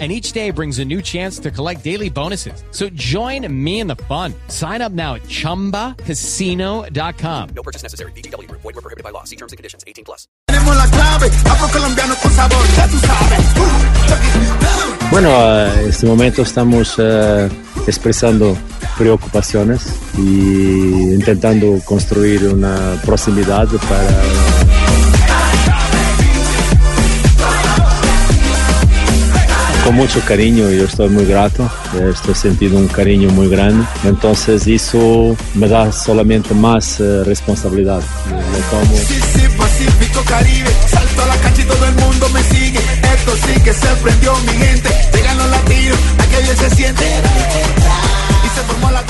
and each day brings a new chance to collect daily bonuses. So join me in the fun. Sign up now at ChumbaCasino.com. No purchase necessary. BGW. Void were prohibited by law. See terms and conditions. 18 plus. Tenemos la clave, afrocolombiano con sabor, ya tú sabes. Uh, Bueno, en este momento estamos eh, expresando preocupaciones y intentando construir una proximidad para con mucho cariño, yo estoy muy grato, estoy sintiendo un cariño muy grande, entonces eso me da solamente más responsabilidad.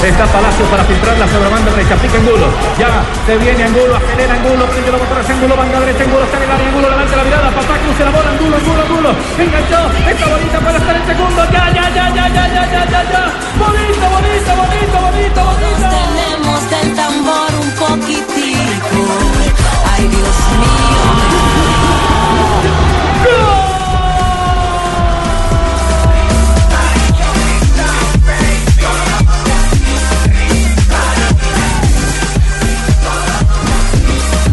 Está Palacios para filtrarla sobre banda derecha. Pica Angulo. Ya se viene Angulo. Acelera Angulo. Prende los motores. Angulo. Banda derecha. Angulo. Está en el área. Angulo. Levanta la mirada. Papá cruce la bola. Angulo. Angulo. Angulo. Enganchó. Está bonita para estar en segundo. Ya, ya, ya, ya, ya, ya, ya, ya. ya. Bonito, bonito, bonito, bonito, bonito. Tenemos del tambor un poquitín.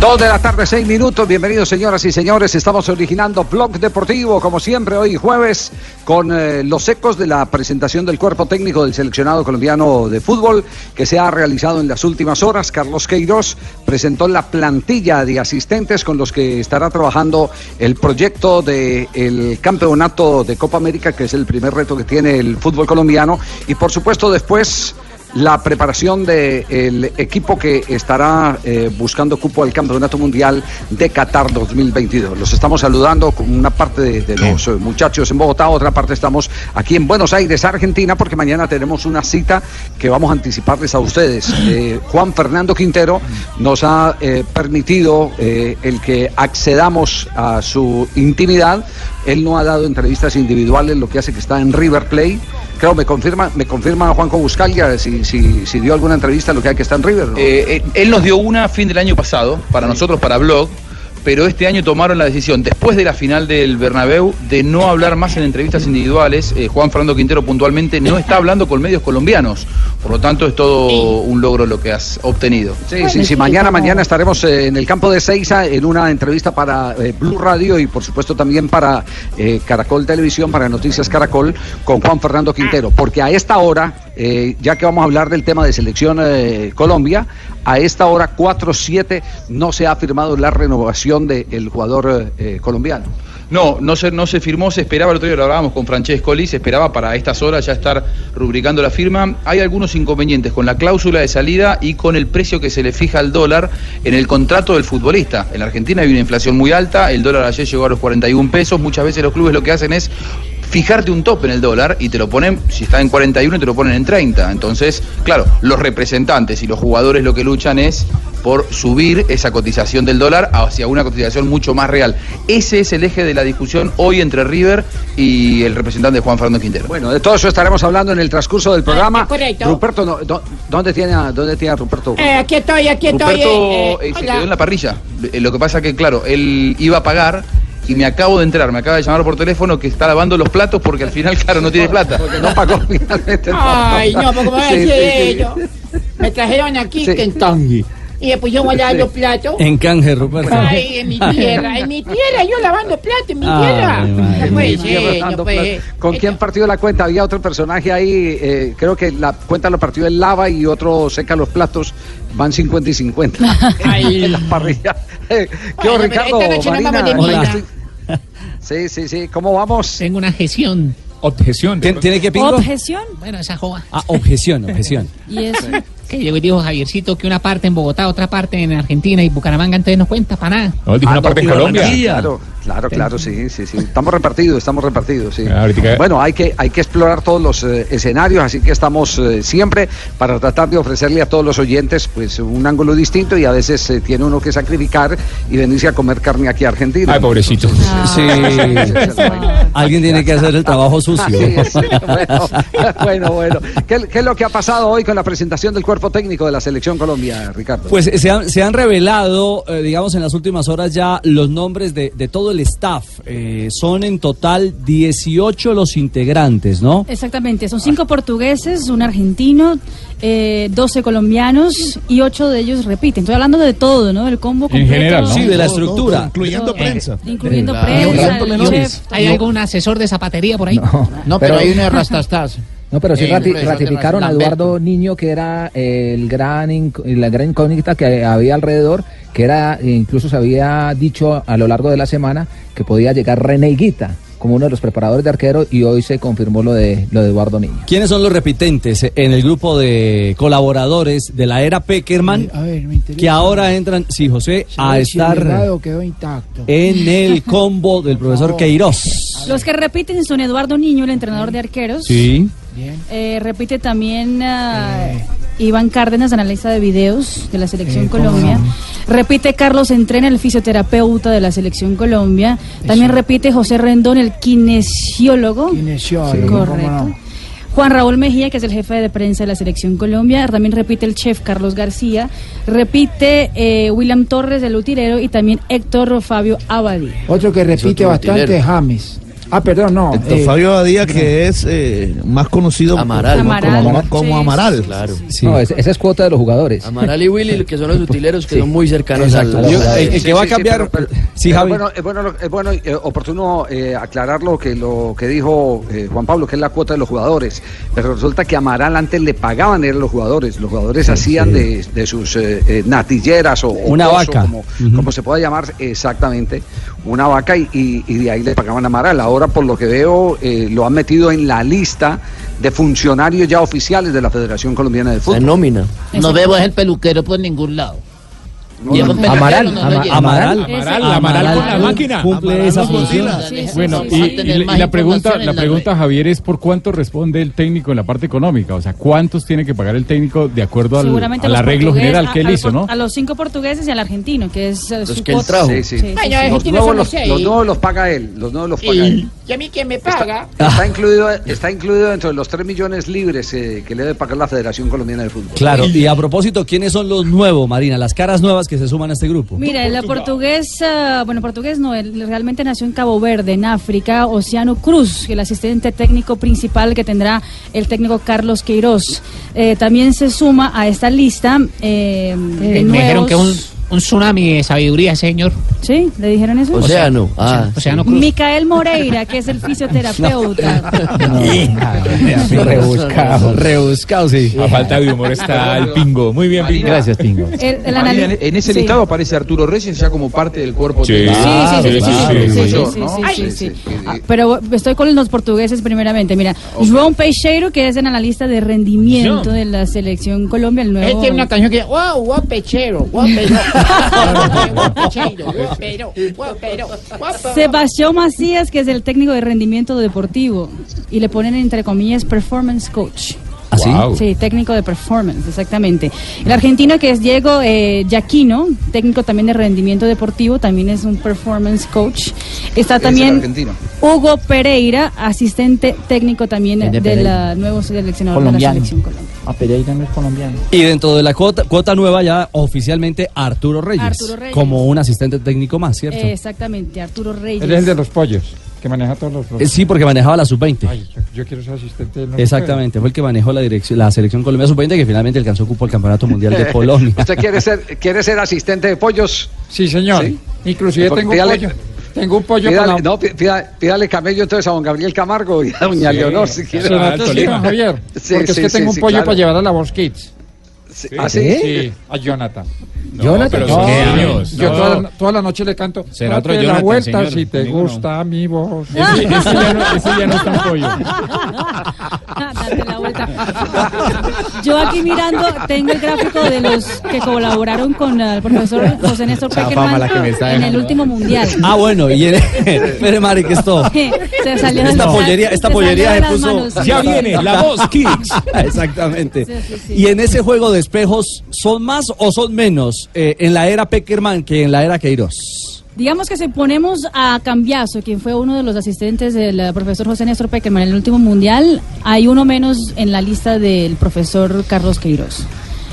Dos de la tarde, seis minutos. Bienvenidos, señoras y señores. Estamos originando Blog Deportivo, como siempre, hoy jueves, con eh, los ecos de la presentación del cuerpo técnico del seleccionado colombiano de fútbol que se ha realizado en las últimas horas. Carlos Queiroz presentó la plantilla de asistentes con los que estará trabajando el proyecto del campeonato de Copa América, que es el primer reto que tiene el fútbol colombiano. Y por supuesto, después la preparación del equipo que estará eh, buscando cupo al Campeonato Mundial de Qatar 2022. Los estamos saludando con una parte de, de los eh, muchachos en Bogotá, otra parte estamos aquí en Buenos Aires, Argentina, porque mañana tenemos una cita que vamos a anticiparles a ustedes. Eh, Juan Fernando Quintero nos ha permitido el que accedamos a su intimidad. Él no ha dado entrevistas individuales, lo que hace que está en River Play. Creo, me confirma, me confirma Juanco Buscalia si, si, si dio alguna entrevista, lo que hay que está en River. ¿no? Eh, eh, él nos dio una fin del año pasado, para nosotros, para Blog, pero este año tomaron la decisión, después de la final del Bernabéu, de no hablar más en entrevistas individuales. Eh, Juan Fernando Quintero puntualmente no está hablando con medios colombianos, por lo tanto es todo un logro lo que has obtenido. Sí, sí, sí. Mañana, mañana estaremos eh, en el campo de Seiza en una entrevista para eh, Blue Radio y por supuesto también para eh, Caracol Televisión, para Noticias Caracol, con Juan Fernando Quintero. Porque a esta hora, eh, ya que vamos a hablar del tema de selección eh, Colombia, a esta hora 4-7 no se ha firmado la renovación del jugador eh, colombiano. No, no se, no se firmó, se esperaba, el otro día lo hablábamos con Francescoli, se esperaba para estas horas ya estar rubricando la firma. Hay algunos inconvenientes con la cláusula de salida y con el precio que se le fija al dólar en el contrato del futbolista. En la Argentina hay una inflación muy alta, el dólar ayer llegó a los 41 pesos, muchas veces los clubes lo que hacen es fijarte un tope en el dólar y te lo ponen, si está en 41, te lo ponen en 30. Entonces, claro, los representantes y los jugadores lo que luchan es por subir esa cotización del dólar hacia una cotización mucho más real. Ese es el eje de la discusión hoy entre River y el representante Juan Fernando Quintero. Bueno, de todo eso estaremos hablando en el transcurso del programa. correcto. Ruperto, no, do- ¿dónde, tiene, a- ¿dónde tiene a Ruperto? Eh, aquí estoy, aquí estoy. Ruperto eh, eh, se quedó en la parrilla. Lo que pasa que, claro, él iba a pagar y me acabo de entrar, me acaba de llamar por teléfono que está lavando los platos porque al final, claro, no tiene plata. Porque no pagó finalmente. Ay, no, porque me voy a decir sí, sí. ello. Me trajeron aquí Sí. Kentucky. Y después yo voy a lavar los platos. En canje, Ruperto. Ay, en mi tierra, en mi tierra, yo lavando platos en mi Ay, tierra. madre Sí, Fernando, no puede Pla- ¿Con quién partió la cuenta? Había otro personaje ahí, eh, creo que la cuenta lo partió el lava y otro seca los platos, van 50 y 50 Ay. en la parrilla. Eh, ¿Qué pero Ricardo? esta noche no Marina? vamos de Hola. misa. Sí, sí, sí, ¿cómo vamos? Tengo una gestión. Objeción. ¿Tiene que pingo? ¿Objeción? Bueno, esa joda. Ah, objeción, objeción. ¿Y eso? Que llegó y dijo Javiercito que una parte en Bogotá, otra parte en Argentina y Bucaramanga entonces no cuenta para nada. No, dijo Ah, una parte en Colombia. Claro, claro, claro, sí, sí, sí. Estamos repartidos, estamos repartidos, sí. Ah, Bueno, hay que, hay que explorar todos los eh, escenarios, así que estamos eh, siempre para tratar de ofrecerle a todos los oyentes pues un ángulo distinto y a veces eh, tiene uno que sacrificar y venirse a comer carne aquí a Argentina. Ay, pobrecito. Sí. Alguien tiene que hacer el trabajo sucio. Sí, sí, bueno, bueno, bueno. ¿Qué, qué es lo que ha pasado hoy con la presentación del cuerpo técnico de la Selección Colombia, Ricardo? Pues se han, se han revelado, eh, digamos, en las últimas horas ya los nombres de, de todo el staff. Eh, son en total 18 los integrantes, ¿no? Exactamente, son cinco portugueses, un argentino, eh, 12 colombianos y ocho de ellos repiten. Estoy hablando de todo, ¿no? Del combo completo. Sí, de la estructura. incluyendo prensa. Incluyendo Claro. prensa, un- chef. ¿Hay algún asesor de zapatería por ahí? No, pero hay uno de Rastastas. No, pero sí Eh, rati- ratificaron a Lamberto. Eduardo Niño, que era el gran la gran incógnita que había alrededor, que era, incluso se había dicho a lo largo de la semana que podía llegar René Higuita como uno de los preparadores de arquero y hoy se confirmó lo de lo de Eduardo Niño. ¿Quiénes son los repitentes en el grupo de colaboradores de la era Peckerman A ver, me interesa. que ahora entran, sí, José, a si estar quedó intacto. en el combo del profesor Queiroz? Los que repiten son Eduardo Niño, el entrenador de arqueros. Sí. Eh, repite también ah, Iván Cárdenas, analista de videos de la Selección Eh, Colombia. Repite Carlos Entrena, el fisioterapeuta de la Selección Colombia. También repite José Rendón, el kinesiólogo. Kinesiólogo, Correcto. no. Juan Raúl Mejía, que es el jefe de prensa de la Selección Colombia. También repite el chef Carlos García. Repite eh, William Torres, el utilero. Y también Héctor Fabio Abadí. Otro que repite otro bastante utilero. James. Ah, perdón, no. Héctor eh, Fabio Badía, que es eh, más conocido Amaral. como, Amaral, como- como sí, Amaral. Claro. No, es- esa es cuota de los jugadores. Amaral y Willy, que son los utileros que Sí. son muy cercanos Exacto. al. El- el que va a cambiar. Sí, pero Javi. bueno, es bueno, es bueno eh, oportuno eh, aclarar lo que, lo que dijo eh, Juan Pablo, que es la cuota de los jugadores. Pero resulta que Amaral antes le pagaban eran los jugadores. Los jugadores hacían De, de sus natilleras o, o Una pozo, vaca. Como, como se pueda llamar exactamente, una vaca y, y- y de ahí le pagaban a Amaral. Ahora, por lo que veo, eh, lo han metido en la lista de funcionarios ya oficiales de la Federación Colombiana de Fútbol. nómina. No vemos el peluquero por ningún lado. No, Amaral, no ama-. Amaral. Amaral, Amaral con la máquina. Cumple esa función. Bueno, y, y- y la pregunta, la pregunta Javier es por cuánto responde el técnico en la parte económica, o sea, cuántos tiene que pagar el técnico de acuerdo al, al los arreglo general que él a hizo, los, ¿no? A los cinco portugueses y al argentino, que es eh, su que él trajo. Sí, sí. Sí, Ay, sí, ay, sí. Los ¿quiénes nuevos son los, los seis? los nuevos los paga él, los nuevos los paga él. ¿Y a mí quién me paga? Está incluido, está incluido dentro de los 3 millones libres eh, que le debe pagar la Federación Colombiana de Fútbol. Claro, y a propósito, ¿quiénes son los nuevos, Marina? Las caras nuevas que se suman a este grupo. Mira, el portugués, bueno, portugués no, él realmente nació en Cabo Verde, en África, Oceano Cruz, el asistente técnico principal que tendrá el técnico Carlos Queiroz. Eh, también se suma a esta lista eh, de Eh, me dijeron nuevos- que un, un tsunami de sabiduría, señor. ¿Sí? ¿Le dijeron eso? Océano, ah. Océano Cruz. Micael Moreira, que es el fisioterapeuta. Rebuscado. Rebuscado, sí. A falta de humor está el pingo. Muy bien, pingo. Gracias, pingo. El- el Marina, anali- en ese sí. listado aparece Arturo Reyes ya como parte del cuerpo Sí. Sí, sí, sí, sí, sí, ¿no? Pero estoy con los portugueses primeramente. Mira, João Peixeiro, que es el analista de rendimiento No. de la selección Colombia, el Él nuevo. tiene una canción que dice, wow, pechero, wow, pero, wow, pechero, wow, pero, wow, pero, wow, pero". Sebastián Macías, que es el técnico de rendimiento deportivo. Y le ponen entre comillas performance coach. ¿Ah, sí? Wow. Sí, técnico de performance, exactamente. El argentino que es Diego eh, Giacchino, técnico también de rendimiento deportivo, también es un performance coach. Está también argentino. Hugo Pereira, asistente técnico también de Pereira. nuevo seleccionador Colombiano. de la selección Colombia. A Pereira no es colombiano. Y dentro de la cuota, cuota nueva ya oficialmente Arturo Reyes, Arturo Reyes. como un asistente técnico más, ¿cierto? Eh, exactamente, Arturo Reyes. Él es el de los pollos, que maneja todos los... Eh, sí, porque manejaba la sub-20. Ay, yo, yo quiero ser asistente. no Exactamente, fue el que manejó la dirección, la selección Colombia sub-20 que finalmente alcanzó cupo al Campeonato Mundial de Polonia. ¿Usted quiere ser, quiere ser asistente de pollos? Sí, señor. Sí. Inclusive Porque tengo un pollo. Tengo un pollo Pídale, la... no, pí- pídale, pídale camello entonces a don Gabriel Camargo y a doña Sí. Leonor si quiere. Don Javier. Sí, porque es que sí, tengo un pollo claro. para llevar a la Voz Kids. ¿Ah, sí? Sí, a Jonathan. Jonathan, pero no, niños, yo no. toda, la, toda la noche le canto. Será otro "Date la Jonathan, vuelta señor, si te no". gusta mi voz. Ese, ese ya no, ese ya no es tan pollo. Date la vuelta. Yo aquí mirando tengo el gráfico de los que colaboraron con el profesor José Néstor Peckerman está en el último mundial. Ah, bueno, y en, espere, Mari, que esto. Se salió esta pollería, esta se pollería se puso. manos. Ya viene la voz Kicks. Exactamente. Sí, sí, sí. Y en ese juego de espejos, ¿son más o son menos eh, en la era Peckerman que en la era Queiroz? Digamos que si ponemos a Cambiaso, quien fue uno de los asistentes del eh, profesor José Néstor Peckerman en el último mundial, hay uno menos en la lista del profesor Carlos Queiroz.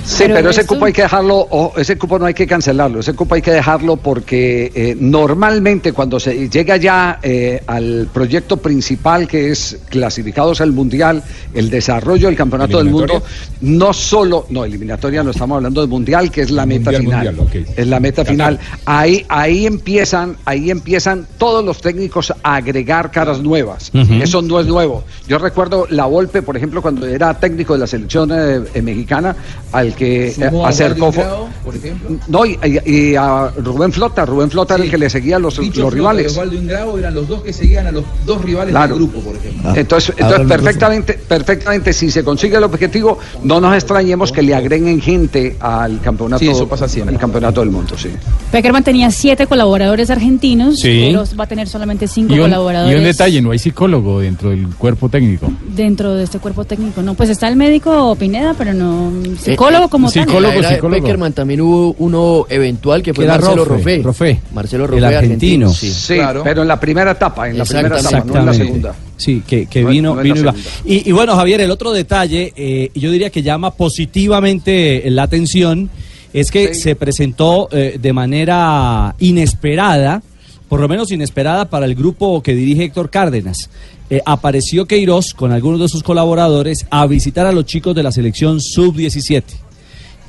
Sí, Pero pero, ese cupo hay que dejarlo, o ese cupo no hay que cancelarlo, ese cupo hay que dejarlo porque eh, normalmente cuando se llega ya eh, al proyecto principal que es clasificados al Mundial, el desarrollo del Campeonato del Mundo, no solo, no, eliminatoria no estamos hablando de Mundial, que es la meta Mundial, final, mundial, es la meta final. Ahí, ahí empiezan, ahí empiezan todos los técnicos a agregar caras nuevas. Ujú. Eso no es nuevo. Yo recuerdo la Volpe, por ejemplo, cuando era técnico de la selección eh, eh, mexicana, al que Sumó a acercó. Ingrao, por ejemplo. No, y, y- y a Rubén Flota, Rubén Flota era el que le seguía a los, los Flota y rivales. Osvaldo Ingrao eran los dos que seguían a los dos rivales Claro. del grupo, por ejemplo. Entonces, ahora entonces lo perfectamente, perfectamente, si se consigue el objetivo, no nos extrañemos que le agreguen gente al campeonato, Sí, eso pasa siempre. al campeonato del mundo, sí. Peckerman tenía siete colaboradores argentinos, Sí. pero va a tener solamente cinco Y un, colaboradores y un detalle, no hay psicólogo dentro del cuerpo técnico. Dentro de este cuerpo técnico. No, pues está el médico Pineda, pero no psicólogo como tal. Era de Peckerman también hubo uno eventual que fue Marcelo Rofe, Rofe. Rofe. Marcelo El Rofe, argentino. Sí. Sí, pero en la primera etapa, en la primera etapa, no en la segunda. Sí, que, que No, vino, no vino y va. y bueno, Javier, el otro detalle, eh, yo diría que llama positivamente la atención, es que se presentó eh, de manera inesperada, por lo menos inesperada para el grupo que dirige Héctor Cárdenas. Eh, apareció Queiroz con algunos de sus colaboradores a visitar a los chicos de la selección sub-17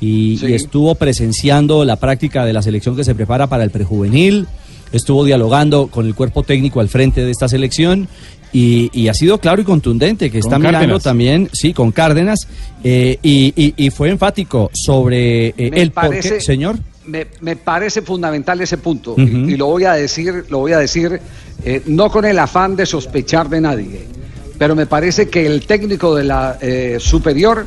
y, y estuvo presenciando la práctica de la selección que se prepara para el prejuvenil, estuvo dialogando con el cuerpo técnico al frente de esta selección. Y, y ha sido claro y contundente que Con está mirando también, sí, con Cárdenas, eh, y, fue enfático sobre eh, el por parece- qué, señor. Me, me parece fundamental ese punto. Y lo voy a decir, lo voy a decir eh, no con el afán de sospechar de nadie, pero me parece que el técnico de la eh, superior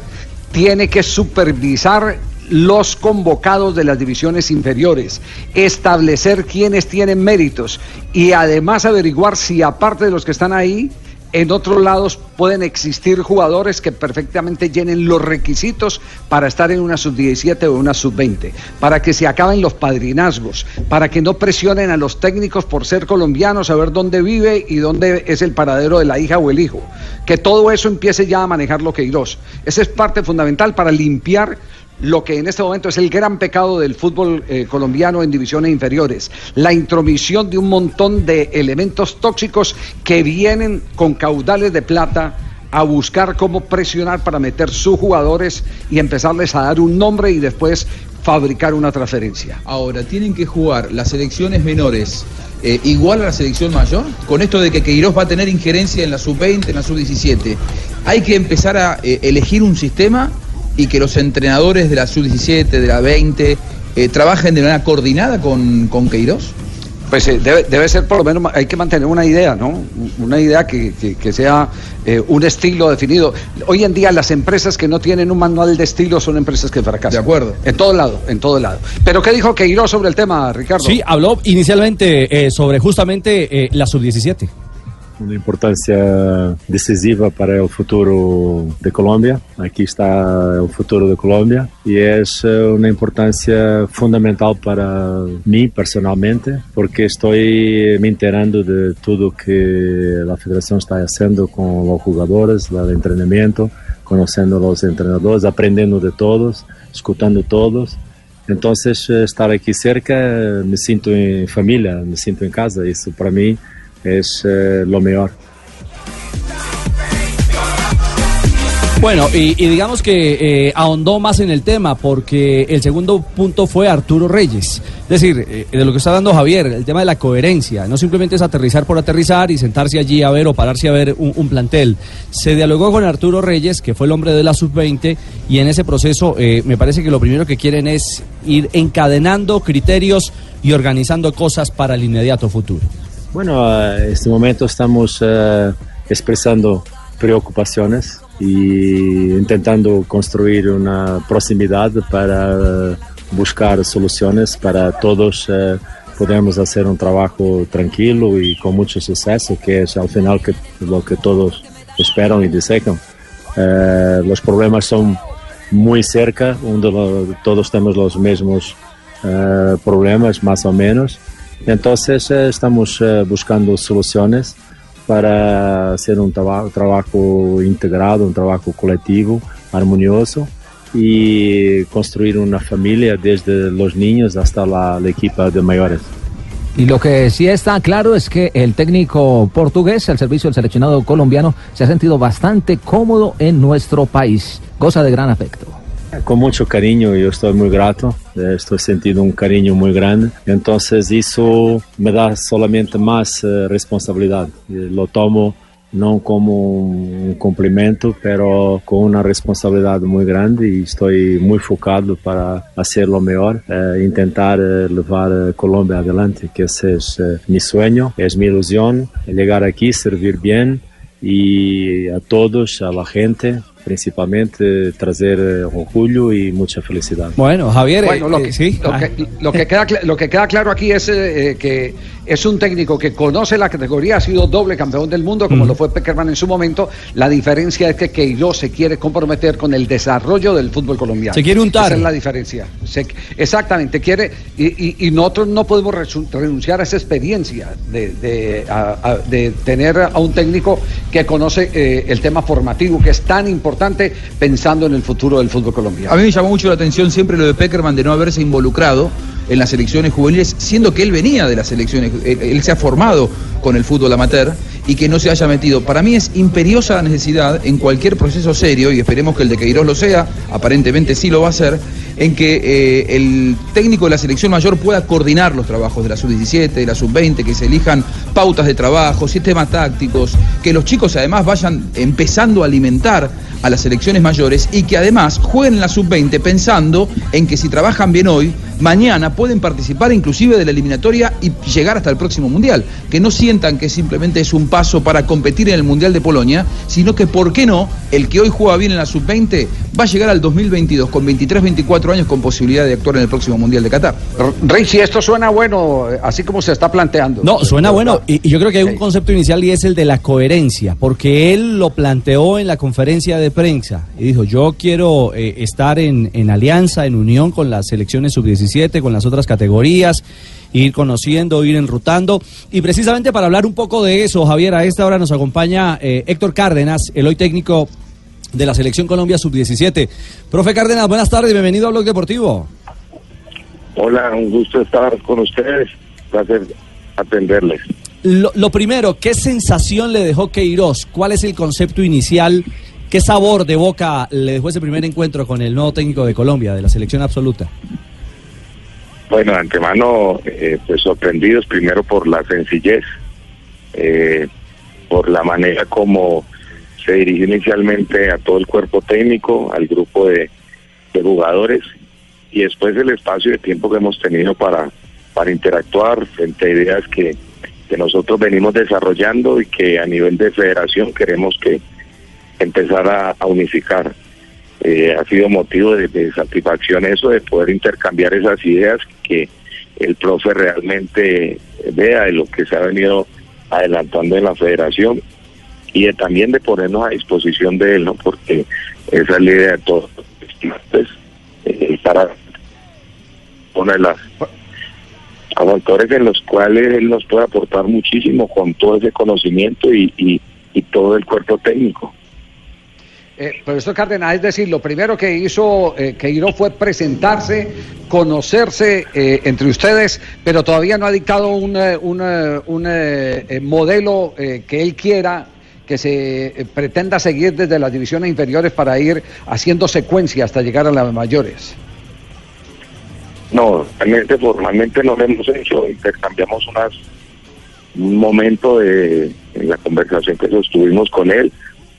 tiene que supervisar los convocados de las divisiones inferiores, establecer quiénes tienen méritos y además averiguar si aparte de los que están ahí, en otros lados pueden existir jugadores que perfectamente llenen los requisitos para estar en una sub-17 o una sub-20, para que se acaben los padrinazgos, para que no presionen a los técnicos por ser colombianos, a ver dónde vive y dónde es el paradero de la hija o el hijo. Que todo eso empiece ya a manejarlo Queiroz. Esa es parte fundamental para limpiar lo que en este momento es el gran pecado del fútbol eh, colombiano en divisiones inferiores, la intromisión de un montón de elementos tóxicos que vienen con caudales de plata a buscar cómo presionar para meter sus jugadores y empezarles a dar un nombre y después fabricar una transferencia. Ahora, ¿tienen que jugar las selecciones menores eh, igual a la selección mayor? Con esto de que Queiroz va a tener injerencia en la sub-20, en la sub-17, ¿hay que empezar a eh, elegir un sistema y que los entrenadores de la sub-17, de la 20, eh, trabajen de manera coordinada con, con Queiroz? Pues eh, debe, debe ser por lo menos, hay que mantener una idea, ¿no? Una idea que, que- que sea eh, un estilo definido. Hoy en día las empresas que no tienen un manual de estilo son empresas que fracasan. De acuerdo. En todo lado, en todo lado. Pero ¿qué dijo Queiroz sobre el tema, Ricardo? Sí, habló inicialmente eh, sobre justamente eh, la sub-17. Una importancia decisiva para el futuro de Colombia. Aquí está el futuro de Colombia y es eh, una importancia fundamental para mí personalmente porque estoy me enterando de todo que la federación está haciendo con los jugadores, el entrenamiento, conociendo a los entrenadores, aprendiendo de todos, escuchando todos. Entonces, eh, estar aquí cerca, eh, me siento en familia, me siento en casa. Eso para mí es eh, lo mejor. Bueno, y, digamos que eh, ahondó más en el tema porque el segundo punto fue Arturo Reyes. Es decir, eh, de lo que está dando Javier, el tema de la coherencia. No simplemente es aterrizar por aterrizar y sentarse allí a ver o pararse a ver un, plantel. Se dialogó con Arturo Reyes, que fue el hombre de la sub-20, y en ese proceso me parece que lo primero que quieren es ir encadenando criterios y organizando cosas para el inmediato futuro. Bueno, en este momento estamos eh, expresando preocupaciones y intentando construir una proximidad para buscar soluciones para todos eh, podemos hacer un trabajo tranquilo y con mucho suceso, que es al final que, lo que todos esperan y desean. Eh, los problemas son muy cerca, todos tenemos los mismos eh, problemas más o menos. Entonces eh, estamos eh, buscando soluciones para hacer un traba- trabajo integrado, un trabajo colectivo, armonioso y construir una familia desde los niños hasta la, la equipa de mayores. Y lo que sí está claro es que el técnico portugués, el servicio del seleccionado colombiano, se ha sentido bastante cómodo en nuestro país. Goza de gran afecto. Con mucho cariño, yo estoy muy grato, eh, estoy sintiendo un cariño muy grande, entonces eso me da solamente más eh, responsabilidad. Eh, Lo tomo no como un cumplimento, pero con una responsabilidad muy grande y estoy muy focado para hacer lo mejor, eh, intentar eh, llevar eh, Colombia adelante, que ese es eh, mi sueño, es mi ilusión, llegar aquí, servir bien y a todos, a la gente, principalmente traer eh, orgullo y mucha felicidad. Bueno, Javier, Bueno, eh, lo, eh, que, sí. lo, Ah. que, lo que queda, lo que queda claro aquí es eh, que es un técnico que conoce la categoría, ha sido doble campeón del mundo, como Mm. lo fue Peckerman en su momento. La diferencia es que Queiroz se quiere comprometer con el desarrollo del fútbol colombiano. Se quiere untar. Esa es la diferencia. Se- exactamente, quiere. Y, y- y nosotros no podemos renunciar a esa experiencia de, de- a- a- de tener a un técnico que conoce eh, el tema formativo, que es tan importante pensando en el futuro del fútbol colombiano. A mí me llamó mucho la atención siempre lo de Peckerman de no haberse involucrado en las selecciones juveniles, siendo que él venía de las selecciones, él, se ha formado con el fútbol amateur y que no se haya metido. Para mí es imperiosa la necesidad en cualquier proceso serio, y esperemos que el de Queiroz lo sea, aparentemente sí lo va a hacer, en que eh, el técnico de la selección mayor pueda coordinar los trabajos de la sub-17, de la sub-20, que se elijan pautas de trabajo, sistemas tácticos, que los chicos además vayan empezando a alimentar a las selecciones mayores y que además jueguen en la sub-20 pensando en que si trabajan bien hoy, mañana pueden participar inclusive de la eliminatoria y llegar hasta el próximo mundial. Que no sientan que simplemente es un paso para competir en el mundial de Polonia, sino que, ¿por qué no? El que hoy juega bien en la sub-20 va a llegar al 2022 con 23, 24 años con posibilidad de actuar en el próximo mundial de Qatar. Rey, si esto suena bueno, así como se está planteando. No, suena bueno y, y yo creo que hay un concepto inicial y es el de la coherencia, porque él lo planteó en la conferencia de prensa y dijo, yo quiero eh, estar en, en alianza, en unión con las selecciones sub-17, con las otras categorías, ir conociendo, ir enrutando. Y precisamente para hablar un poco de eso, Javier, a esta hora nos acompaña eh, Héctor Cárdenas, el hoy técnico de la Selección Colombia Sub-17. Profe Cárdenas, buenas tardes, bienvenido a Blog Deportivo. Hola, un gusto estar con ustedes. Placer atenderles. Lo, lo primero, ¿qué sensación le dejó Queiroz? ¿Cuál es el concepto inicial? ¿Qué sabor de boca le dejó ese primer encuentro con el nuevo técnico de Colombia, de la selección absoluta? Bueno, de antemano, eh, pues sorprendidos primero por la sencillez, eh, por la manera como se dirigió inicialmente a todo el cuerpo técnico, al grupo de, jugadores y después el espacio de tiempo que hemos tenido para, para interactuar frente a ideas que, que nosotros venimos desarrollando y que a nivel de federación queremos que empezar a unificar. Eh, ha sido motivo de, satisfacción eso, de poder intercambiar esas ideas que el profe realmente vea de lo que se ha venido adelantando en la federación y de, también de ponernos a disposición de él, ¿no? Porque esa es la idea de todos pues, eh, para una de las factores en los cuales él nos puede aportar muchísimo con todo ese conocimiento y todo el cuerpo técnico. Eh, profesor Cárdenas, es decir, lo primero que hizo eh, Queiroz fue presentarse, conocerse eh, entre ustedes, pero todavía no ha dictado un, eh, un, eh, un, modelo que él quiera que se pretenda seguir desde las divisiones inferiores para ir haciendo secuencia hasta llegar a las mayores. No, realmente formalmente no lo hemos hecho, intercambiamos unas un momento de la conversación que sostuvimos con él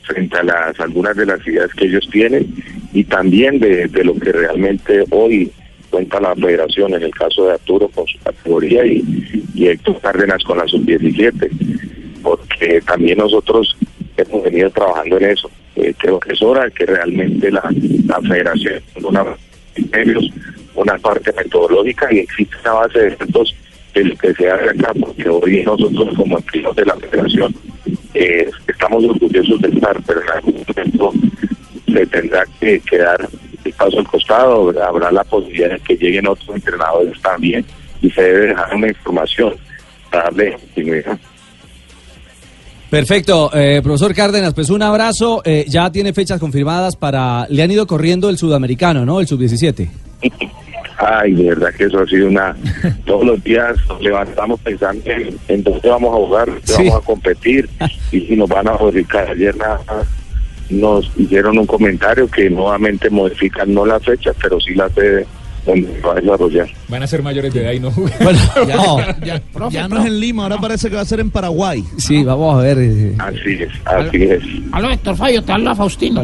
frente a las algunas de las ideas que ellos tienen y también de, lo que realmente hoy cuenta la federación en el caso de Arturo con su categoría y, y Héctor Cárdenas con la sub-17 porque también nosotros hemos venido trabajando en eso. Eh, creo que es hora que realmente la, la federación una una parte metodológica y existe una base de datos de lo que se hace acá, porque hoy nosotros como empleados de la federación eh, estamos orgullosos de estar, pero en algún momento se tendrá que, que dar el paso al costado, habrá la posibilidad de que lleguen otros entrenadores también y se debe dejar una información para darle continuidad. Perfecto, eh, profesor Cárdenas, pues un abrazo. eh, ya tiene fechas confirmadas para. Le han ido corriendo el sudamericano, ¿no? El sub-17. Ay, de verdad que eso ha sido una... Todos los días nos levantamos pensando en, en dónde vamos a jugar, dónde Sí. vamos a competir y si nos van a modificar. Ayer nada más nos hicieron un comentario que nuevamente modifican no la fecha, pero sí la sede donde va a desarrollar. Van a ser mayores de edad y no Ya, ya- ya no es en Lima, ahora parece que va a ser en Paraguay. Sí, vamos a ver. eh, Así es, así es. Aló, Héctor Fabio, te habla Faustino.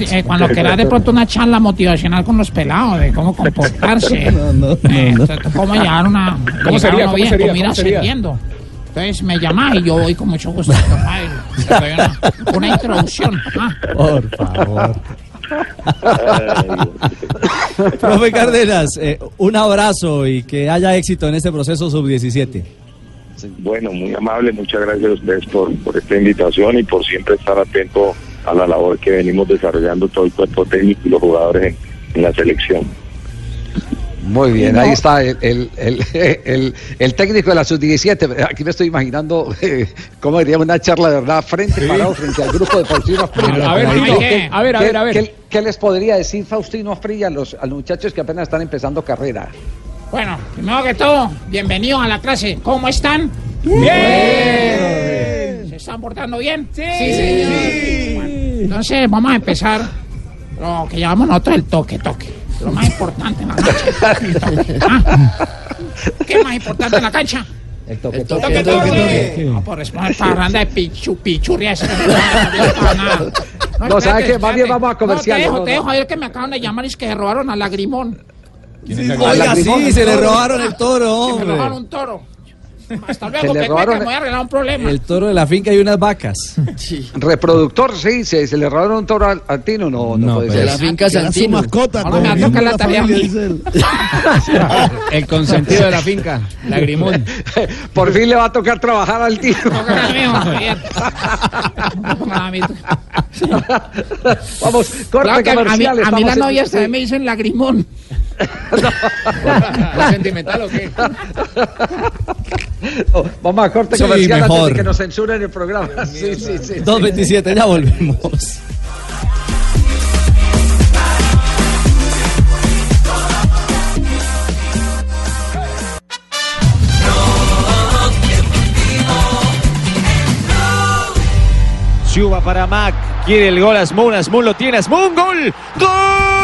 Eh, cuando quieras de pronto una charla motivacional con los pelados de cómo comportarse, eh, cómo llevar una ¿Cómo llevar sería? uno ¿Cómo bien, sería? como ir ¿Cómo sería? ascendiendo. Entonces me llamas y yo voy con mucho gusto. Una, una introducción. ah. Por favor. Profe Cárdenas, eh, un abrazo y que haya éxito en este proceso sub-17. Bueno, muy amable, muchas gracias a ustedes por, por esta invitación y por siempre estar atento a la labor que venimos desarrollando todo el cuerpo técnico y los jugadores en, en la selección. Muy bien, ahí está el, el, el, el- el técnico de la sub-17. Aquí me estoy imaginando, eh, ¿cómo diría? Una charla de verdad, frente parado, frente al grupo de Faustino Asprilla. A ver, Tito, ¿Qué- a ver, a qué- ver, a ver. ¿qué, qué les podría decir Faustino Asprilla a los, a los muchachos que apenas están empezando carrera? Bueno, primero que todo, bienvenidos a la clase. ¿Cómo están? Bien. ¿Se están portando bien? Sí, señor. Bueno, entonces vamos a empezar lo que llamamos nosotros el toque, toque. Lo más importante en la cancha. El toque. ¿Ah? ¿Qué es más importante en la cancha? El toque, El toque, toque. No, por responder parranda de pichu, pichurria. no vale para nada. No, ¿sabe espérate, qué? Más bien vamos a comercial, No, te dejo, no, te dejo. Ayer que me acaban de llamar y es que se robaron a Lagrimón. Oiga, sí, se le robaron el toro, Que me robaron un toro. Hasta Se luego, que robaron- me voy a arreglar un problema. El toro de la finca y unas vacas. Reproductor, sí, se, se le robaron un toro al, al Tino, no, no, puede ser. la finca Santino. mascota, Ahora me va a tocar la tarea. El consentido de la finca, lagrimón. Por fin le va a tocar trabajar al Tino. Toca Vamos, corte Claro que a mí, a mí estamos la en- novia sí. también me dicen lagrimón. ¿Es sentimental o qué? Oh, Vamos a corte Sí, comercial antes mejor. de que nos censuren el programa. Sí, sí, sí. 2.27, ya volvemos. Chuba para Mac. Quiere el gol Asmun. Asmun lo tiene. Asmun. Gol. Gol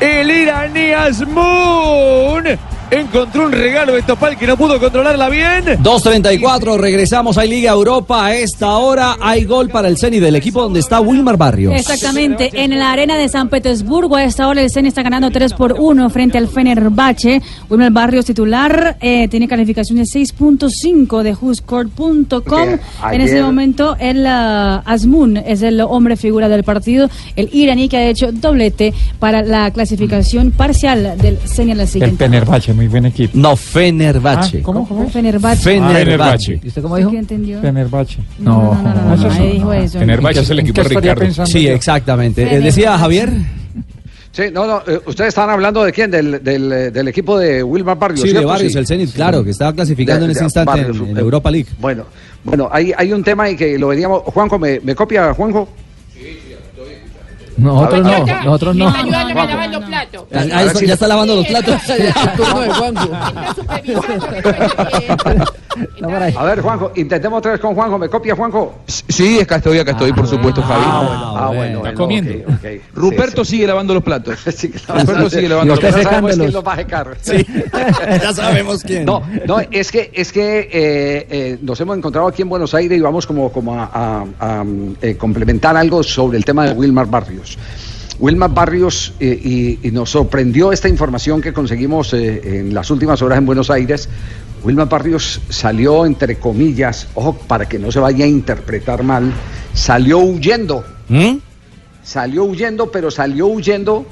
El iraní Asmun. Encontró un regalo de Topal que no pudo controlarla bien. 2.34, regresamos a Liga Europa. A esta hora hay gol para el Ceni del equipo donde está Wilmar Barrios. Exactamente, en la arena de San Petersburgo a esta hora el CEN está ganando 3 por 1 frente al Fenerbahce. Wilmer Barrios titular eh, tiene calificación de 6.5 de whoscored.com. Porque En ese momento el ah, Azmoun es el hombre figura del partido, el iraní que ha hecho doblete para la clasificación parcial del CEN en la El siguiente. Fenerbahce, muy buen equipo. No, Fenerbahce. Ah, ¿Cómo? ¿Cómo? Fenerbahce. Fenerbahce. ¿Y usted cómo dijo? ¿Qué entendió? Fenerbahce. No, no, no, no, no, nadie dijo eso. Fenerbahce es el equipo de Ricardo. Sí, exactamente. Eh, decía Javier. Sí, no, no, eh, ustedes estaban hablando de quién, del, del, eh, del equipo de Wilmar Barrios. Sí, de ¿cierto? Barrios, el Zenit, claro, que estaba clasificando en De- ese de instante Barrios, en, en Europa League. Bueno, bueno, hay, hay un tema ahí que lo veníamos. Juanjo, ¿me, me copia, Juanjo? Nosotros A ver, no, nosotros no. Ayúdame a lavar los platos. Ah, ah, está- ya está lavando los platos. A ver, Juanjo, intentemos otra vez con Juanjo. ¿Me copia, Juanjo? Sí, acá estoy, acá estoy, por supuesto, Javi. Ah, bueno, bueno, comiendo. Ruperto sigue lavando los platos. Ruperto sigue lavando los Ya platos. sabemos quién los va a jecar. ya sabemos quién. No, no, es que, es que eh, eh, nos hemos encontrado aquí en Buenos Aires y vamos como, como a, a- a, eh, complementar algo sobre el tema de Wilmar Barrios. Wilmar Barrios, eh, y, y nos sorprendió esta información que conseguimos eh, en las últimas horas en Buenos Aires. Wilmar Barrios salió, entre comillas, ojo, para que no se vaya a interpretar mal, salió huyendo. Salió huyendo, pero salió huyendo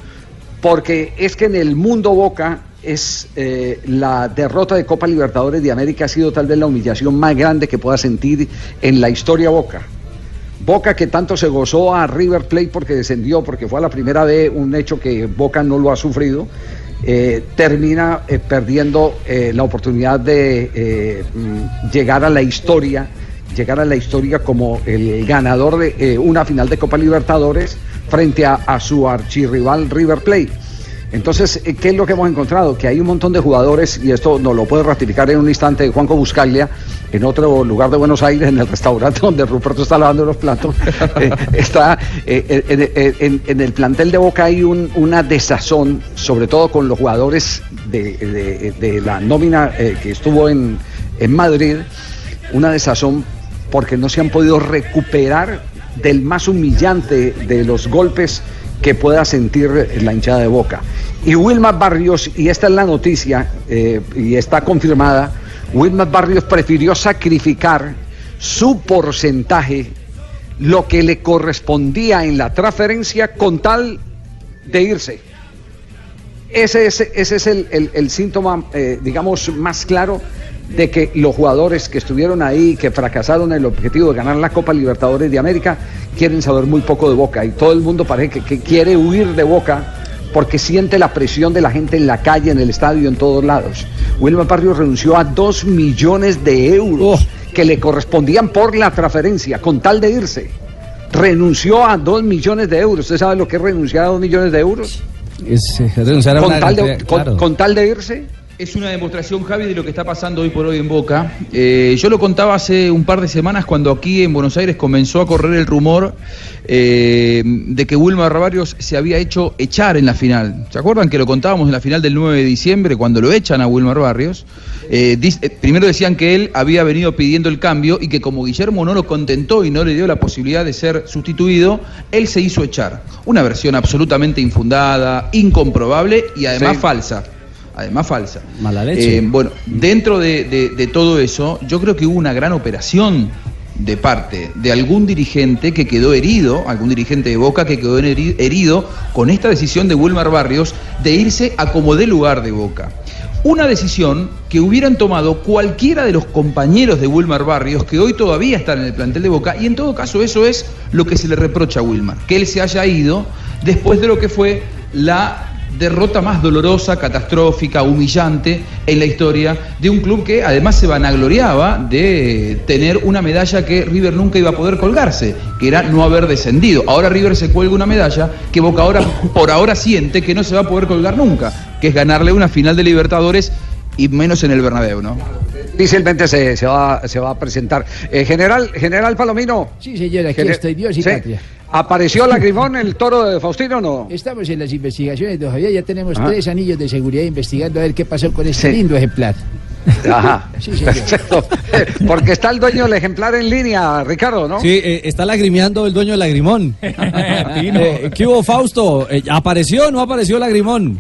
porque es que en el mundo Boca es eh, la derrota de Copa Libertadores de América ha sido tal vez la humillación más grande que pueda sentir en la historia Boca. Boca que tanto se gozó a River Plate porque descendió, porque fue a la primera vez un hecho que Boca no lo ha sufrido, eh, termina eh, perdiendo eh, la oportunidad de mm, llegar a la historia, llegar a la historia como el ganador de una final de Copa Libertadores frente a su archirrival River Plate. Entonces, eh, ¿qué es lo que hemos encontrado? Que hay un montón de jugadores, y esto nos lo puede ratificar en un instante Juanjo Buscaglia, en otro lugar de Buenos Aires, en el restaurante donde Ruperto está lavando los platos. eh, está eh, en, el plantel de Boca hay un- una desazón, sobre todo con los jugadores de, la nómina que estuvo en, en Madrid, una desazón porque no se han podido recuperar del más humillante de los golpes que pueda sentir la hinchada de Boca. Y Wilmar Barrios, y esta es la noticia, eh, y está confirmada, Wilmar Barrios prefirió sacrificar su porcentaje, lo que le correspondía en la transferencia, con tal de irse. Ese es, ese es el, el- síntoma, eh, digamos, más claro de que los jugadores que estuvieron ahí, que fracasaron en el objetivo de ganar la Copa Libertadores de América, quieren saber muy poco de Boca. Y todo el mundo parece que, que quiere huir de Boca porque siente la presión de la gente en la calle, en el estadio, en todos lados. Wilmar Barrios renunció a dos millones de euros que le correspondían por la transferencia, con tal de irse. Renunció a dos millones de euros. ¿Usted sabe lo que es renunciar a dos millones de euros? Es, eh, renunciar a con, una tal de, cantidad- con- claro. con tal de irse. Es una demostración, Javi, de lo que está pasando hoy por hoy en Boca. Eh, yo lo contaba hace un par de semanas cuando aquí en Buenos Aires comenzó a correr el rumor eh, de que Wilmar Barrios se había hecho echar en la final. ¿Se acuerdan que lo contábamos en la final del 9 de diciembre cuando lo echan a Wilmar Barrios? Eh, primero decían que él había venido pidiendo el cambio y que como Guillermo no lo contentó y no le dio la posibilidad de ser sustituido, él se hizo echar. Una versión absolutamente infundada, incomprobable y además Sí. falsa. Además falsa. Mala leche. Eh, bueno, dentro de, de- de todo eso, yo creo que hubo una gran operación de parte de algún dirigente que quedó herido, algún dirigente de Boca que quedó heri- herido con esta decisión de Wilmar Barrios de irse a como dé lugar de Boca. Una decisión que hubieran tomado cualquiera de los compañeros de Wilmar Barrios que hoy todavía están en el plantel de Boca y en todo caso eso es lo que se le reprocha a Wilmar, que él se haya ido después de lo que fue la derrota más dolorosa, catastrófica, humillante en la historia de un club que además se vanagloriaba de tener una medalla que River nunca iba a poder colgarse, que era no haber descendido. Ahora River se cuelga una medalla que Boca ahora por ahora siente que no se va a poder colgar nunca, que es ganarle una final de Libertadores y menos en el Bernabéu, ¿no? Difícilmente se, se va, se va a presentar. Eh, general, general Palomino. Sí, señor, aquí Gener- estoy, Dios y Sí. patria. ¿Apareció Lagrimón el toro de Faustino o no? Estamos en las investigaciones, don Javier, ya tenemos Ah. tres anillos de seguridad investigando a ver qué pasó con Sí. lindo ejemplar. Ajá. Sí, señor. Perfecto. Porque está el dueño del ejemplar en línea, Ricardo, ¿no? Sí, eh, está lagrimeando el dueño del lagrimón. Eh, ¿Qué hubo, Fausto? Eh, ¿Apareció o no apareció lagrimón?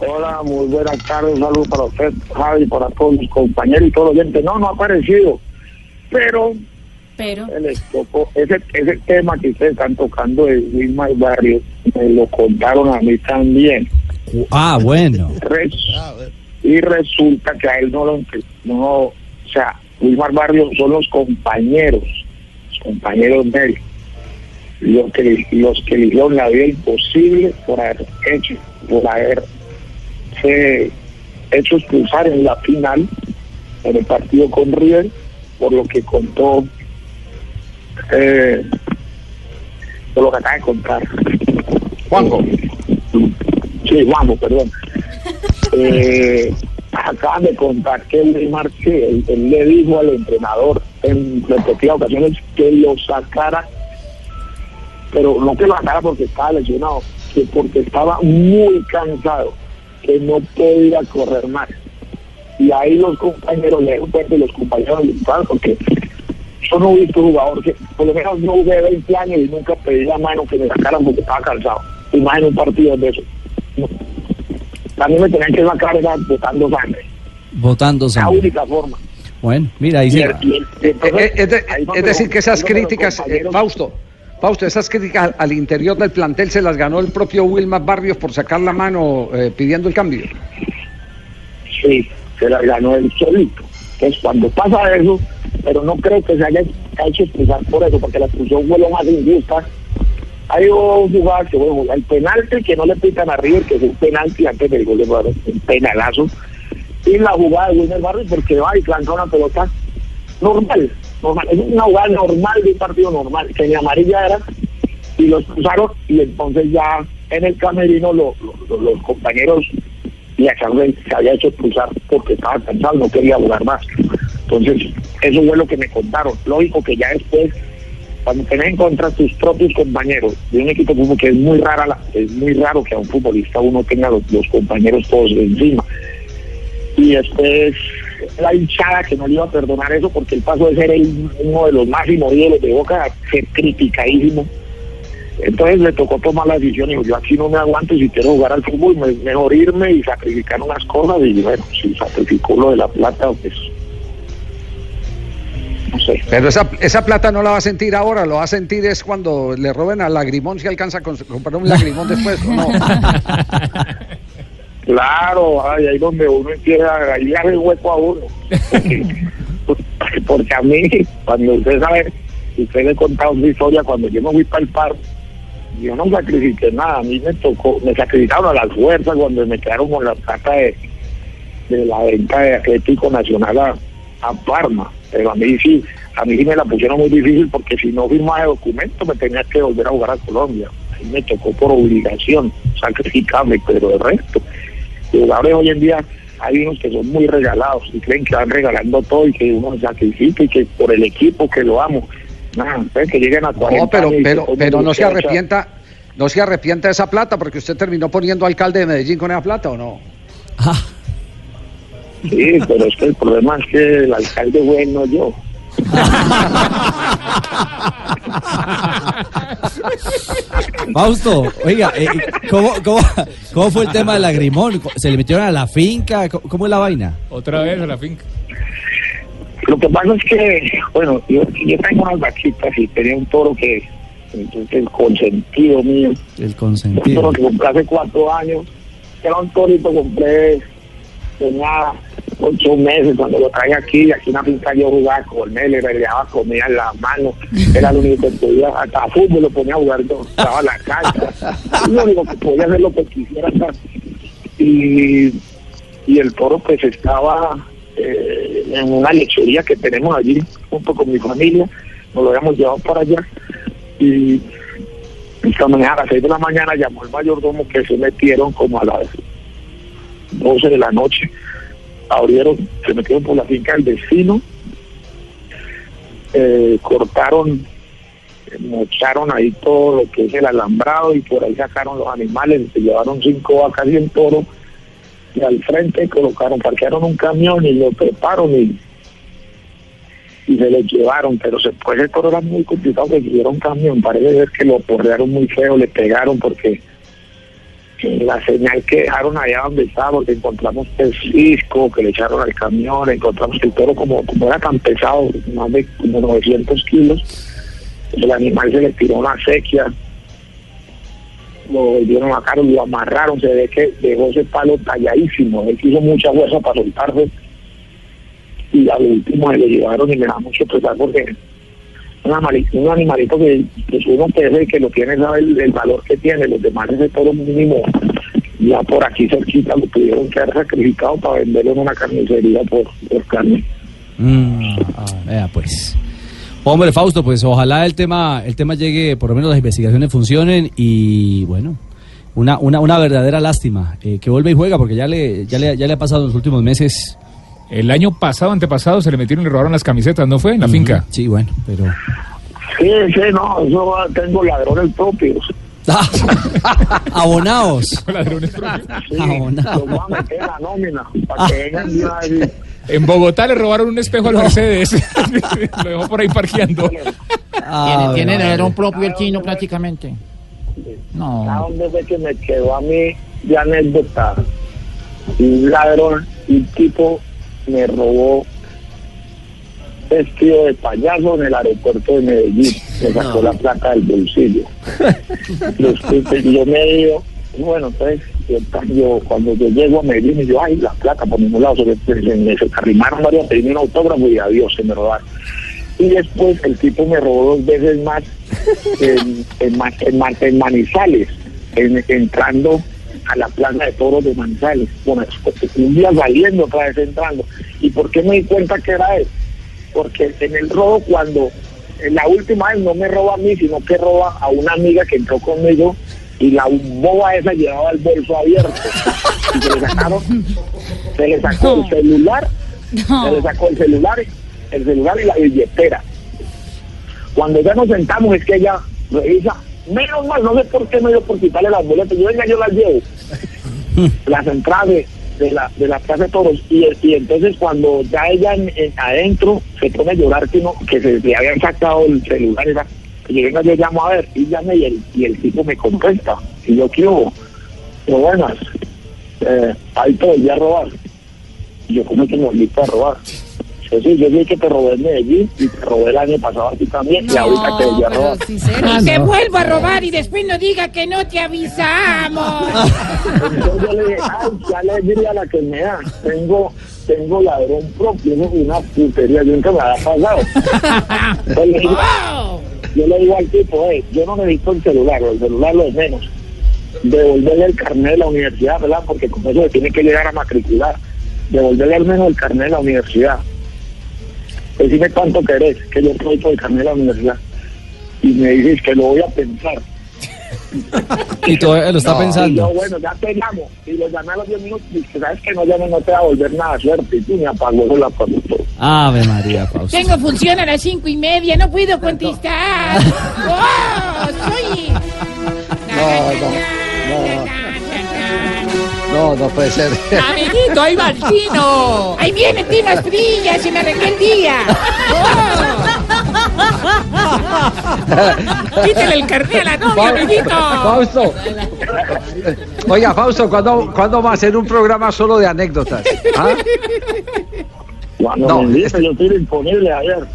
Hola, muy buenas tardes, un saludo para usted, Javi, para todos mis compañeros y todos los oyentes. No, no ha aparecido, pero, pero les tocó ese, ese tema que ustedes están tocando de Wilmar Barrios, me lo contaron a mí también. Ah, bueno. Res- y resulta que a él no lo no, o sea, Wilmar Barrios son los compañeros, los compañeros de él, los que, los que hicieron la vida imposible por haber hecho, por haber se hecho expulsar en la final en el partido con River, por lo que contó eh, por lo que acaba de contar. Juanjo. Sí, Juanjo, perdón. Eh, acaban de contar que Wilmar, sí, él, le dijo al entrenador en repetidas ocasiones que lo sacara, pero no que lo sacara porque estaba lesionado, que porque estaba muy cansado, que no podía correr más. Y ahí los compañeros, le de los compañeros porque yo no he visto jugador que, por lo menos no jugué 20 años y nunca pedí la mano que me sacaran porque estaba cansado. Imagina un partido de eso. También me tenían que sacar era botando sangre. Votando La sangre. única forma. Bueno, mira, ahí se... Eh, eh, Es, de- es decir, que esas críticas, eh, Fausto, Fausto, esas críticas al interior del plantel se las ganó el propio Wilmar Barrios por sacar la mano eh, pidiendo el cambio. Sí, se la ganó él solito. Entonces, cuando pasa eso, pero no creo que se haya hecho expresar por eso, porque la expulsión fue lo más injusta. Hay dos jugadas que, bueno, el penalti que no le pitan a River, que es un penalti antes del gol de Barrios, un penalazo. Y la jugada de Wilmer Barrios, porque va y lanza una pelota normal, normal. Es una jugada normal de un partido normal, que ni amarilla era, y los cruzaron, y entonces ya en el camerino lo- lo- lo- los compañeros y a Charles se había hecho expulsar porque estaba cansado, no quería jugar más. Entonces, eso fue lo que me contaron. Lógico que ya después, cuando tenés en contra tus propios compañeros de un equipo como que es muy rara, la- es muy raro que a un futbolista uno tenga los, compañeros todos encima. Y después la hinchada que no le iba a perdonar eso porque él pasó de ser el- uno de los máximos ídolos de Boca ser criticadísimo. Entonces le tocó tomar la decisión y dijo, yo aquí no me aguanto y si quiero jugar al fútbol, me- mejor irme y sacrificar unas cosas. Y bueno, si sacrificó lo de la plata, pues no sé. Pero esa, esa plata no la va a sentir ahora, lo va a sentir es cuando le roben al lagrimón si alcanza a comprar un lagrimón después. ¿o no? Claro, ay, ahí donde uno empieza, ahí le hace hueco a uno. Porque, porque a mí, cuando usted sabe, usted le he contado una historia, cuando yo me fui para el par, yo no sacrifiqué nada, a mí me tocó, me sacrificaron a las fuerzas cuando me quedaron con la plata de, de la venta de Atlético Nacional a, Parma, pero a mí sí, a mí sí me la pusieron muy difícil porque si no firmaba el documento me tenía que volver a jugar a Colombia, ahí me tocó por obligación sacrificarme, pero el resto, jugadores hoy en día hay unos que son muy regalados y creen que van regalando todo y que uno se sacrifica y que por el equipo que lo amo. Nada, pues, que lleguen a 40 No, pero, pero, pero no se arrepienta, no se arrepienta de esa plata porque usted terminó poniendo alcalde de Medellín con esa plata o no. Sí, pero es que el problema es que el alcalde fue él, no yo. Fausto, oiga, eh, ¿cómo, cómo, cómo fue el tema del lagrimón? ¿Se le metieron a la finca? ¿Cómo, cómo es la vaina? Otra vez a la finca. Lo que pasa es que, bueno, yo, yo tengo unas vaquitas y tenía un toro que, entonces, el consentido mío, El un consentido. toro que compré hace cuatro años, era un torito que compré, tenía ocho meses cuando lo traía aquí, aquí en la finca yo jugaba con él, le regalaba comida en la mano, era lo único que podía, hasta fútbol lo ponía a jugar, yo estaba en la cancha, lo único que podía hacer lo que quisiera. Y, y el toro pues estaba eh, en una lechería que tenemos allí junto con mi familia, nos lo habíamos llevado para allá. Y esta mañana a las 6 de la mañana llamó el mayordomo que se metieron como a las 12 de la noche, abrieron, se metieron por la finca del vecino, eh, cortaron, mocharon ahí todo lo que es el alambrado y por ahí sacaron los animales, se llevaron cinco vacas y un toro al frente colocaron, parquearon un camión y lo treparon y, y se lo llevaron, pero se pues el toro era muy complicado que hicieron un camión, parece ser que lo porrearon muy feo, le pegaron porque la señal que dejaron allá donde estaba, porque encontramos el cisco que le echaron al camión, encontramos el toro como, como era tan pesado, más de como 900 kilos, el animal se le tiró una sequía, lo volvieron a caro, lo amarraron, se ve que dejó ese palo talladísimo, él hizo mucha fuerza para soltarse y al último se lo llevaron y me da mucho pesar porque un animalito, un animalito que, que uno pese y que lo tiene sabe el, valor que tiene, los demás ese toro mínimo ya por aquí cerquita lo tuvieron que haber sacrificado para venderlo en una carnicería por, por carne. Mm, ah, vea pues. Hombre, Fausto, pues ojalá el tema, el tema llegue, por lo menos las investigaciones funcionen y bueno, una, una, una verdadera lástima eh, que vuelva y juega porque ya le, ya le, ya le ha pasado en los últimos meses. El año pasado, antepasado, se le metieron y le robaron las camisetas, ¿no fue? En la finca. Sí, bueno, pero... Sí, sí, no, eso tengo ladrones propios. Abonados. Sí, los voy a meter la nómina para que vengan una vez. En Bogotá le robaron un espejo al Mercedes. Lo dejó por ahí parqueando. Tiene, tiene ladrón propio el chino prácticamente. ¿A No. dónde fue que me quedó a mí de anécdota? Un ladrón, un tipo me robó vestido de payaso en el aeropuerto de Medellín. Me sacó la plata del bolsillo. Los yo me he ido, bueno, entonces, yo, cuando yo llego a Medellín, y yo, ay, la plata por ningún lado, se, me- se, se arrimaron varios, pedí un autógrafo y adiós, se me robaron. Y después el tipo me robó dos veces más en, en, en en Manizales, en- entrando a la plaza de toros de Manizales. Bueno, un día saliendo, otra vez entrando. ¿Y por qué me di cuenta que era él? Porque en el robo, cuando en la última vez no me roba a mí, sino que roba a una amiga que entró conmigo y la boba esa llevaba el bolso abierto. Y se le sacaron, se le sacó el celular, se le sacó el celular, el celular y la billetera. Cuando ya nos sentamos es que ella revisa, menos mal, no sé por qué me dio por quitarle las boletas, yo venga, yo las llevo. las entradas de, de la, de la Plaza de Toros. Y, y entonces cuando ya ella en- en- adentro se pone a llorar que, no, que se le habían sacado el celular, yo venga, yo llamo a ver, y llamé y el, y el tipo me contesta. Y yo, ¿qué hubo? Pero buenas, eh, ahí te volví a robar. Y yo, ¿cómo es que me volviste a robar? Yo sí, yo vi que te robé en Medellín y te robé el año pasado a ti también y ahorita te volví a robar. Y te vuelvo a robar y después no diga que no te avisamos. Entonces yo le dije, ay, qué alegría la que me da. Tengo, tengo ladrón propio, una putería, yo nunca me había pasado. Entonces digo- yo le digo al tipo, eh, yo no necesito el celular, el celular lo de menos. Devolverle el carnet de la universidad, ¿verdad? Porque con eso se tiene que llegar a matricular. Devolverle al menos el carnet de la universidad. Decime cuánto querés, que yo estoy por el carnet de la universidad. Y me dices que lo voy a pensar. Y todavía lo está No, pensando. y yo, bueno, ya te llamo. Y lo llamé a los 10 minutos y sabes que no llame, no te va a volver nada suerte. Y tú me apagó la conductora. Ave María, Fausto. Tengo función a las cinco y media, no puedo contestar. ¡Oh, soy... No, no puede ser. Amiguito, ahí va el Tino. Ahí viene Tino Estrilla, se me arregló el día. Oh. Quítale el carnet a la novia, Fa- amiguito. Fausto. Oiga, Fausto, ¿cuándo, ¿cuándo va a ser un programa solo de anécdotas? ¿Ah? Cuando No, me dice, yo estoy disponible ayer.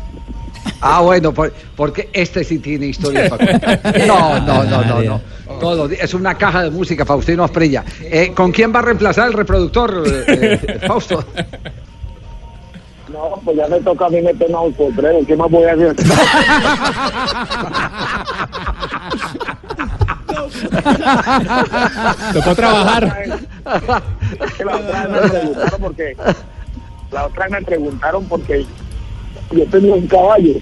Ah, bueno, por- porque este sí tiene historia para contar. No, no, no, no, no. Todo, es una caja de música, Faustino Asprilla. Eh, ¿Con quién va a reemplazar el reproductor, eh, eh, Fausto? No, pues ya me toca a mí meterme a un potrero. ¿Qué más voy a hacer? Tocó trabajar. La otra me preguntaron porque la otra me preguntaron porque yo tenía un caballo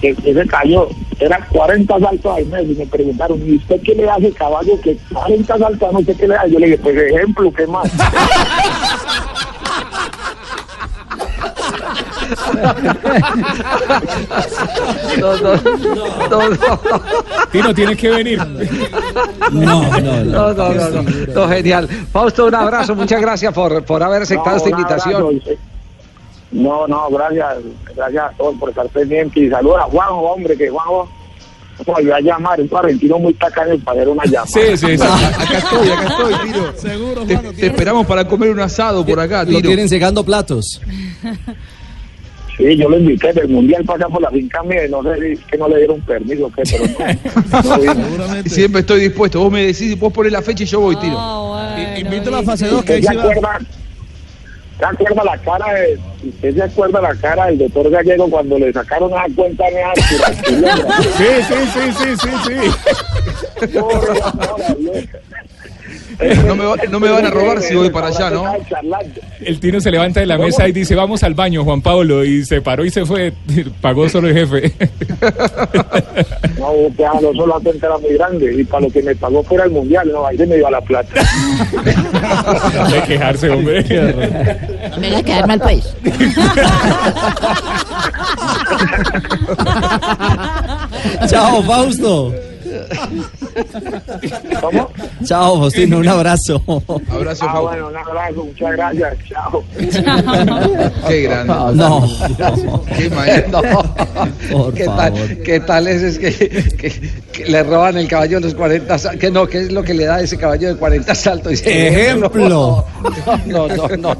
que, se cayó, era 40 saltos al mes y me preguntaron, ¿y usted qué le hace caballo que 40 saltos no sé qué le da? Yo le dije, pues ejemplo, ¿qué más? No, no, no, no. Tino, tienes que venir. No, no, No, no, no, no, no, genial. Fausto, un abrazo, muchas gracias por, por haber aceptado No, esta invitación. No, no, gracias, gracias a todos por estar pendientes y saludos a Juanjo, hombre, que Juanjo volvió a llamar, es un argentino muy tacaño para hacer una llamada. Sí, sí, sí. Acá estoy, acá estoy, Tiro. Seguro, Te, te esperamos para comer un asado por acá, Lo Tiro. tienen secando platos. Sí, yo lo invité del mundial para allá por la finca mía y no sé si es que no le dieron permiso qué, pero no. no. Siempre estoy dispuesto. Vos me decís, vos ponés la fecha y yo voy, Tiro. Invito a la fase 2 que ¿Usted ahí se va. ¿Se acuerda la cara de, usted se acuerda la cara del doctor Gallego cuando le sacaron a cuenta de Sí, sí, sí, sí, sí, sí. No me, va- no me van a robar si voy para allá, ¿no? El Tino se levanta de la mesa y dice, vamos al baño, Juan Pablo. Y se paró y se fue. Pagó solo el jefe. No, que a lo solo atenta era muy grande y para lo que me pagó fuera el mundial, no, ahí se me dio la plata. De quejarse, hombre. No me hagas quedar mal país. Chao, Fausto. ¿Cómo? Chao, Faustino, un abrazo. Abrazo, Ah, bueno, un abrazo, muchas gracias, chao. Qué grande. No. Qué maestro. Por ¿Qué favor. tal, ¿Qué tal es, es que, que- que le roban el caballo de los 40 saltos? Que no, ¿qué es lo que le da ese caballo de 40 saltos? Dice, Ejemplo. No, no, no, no,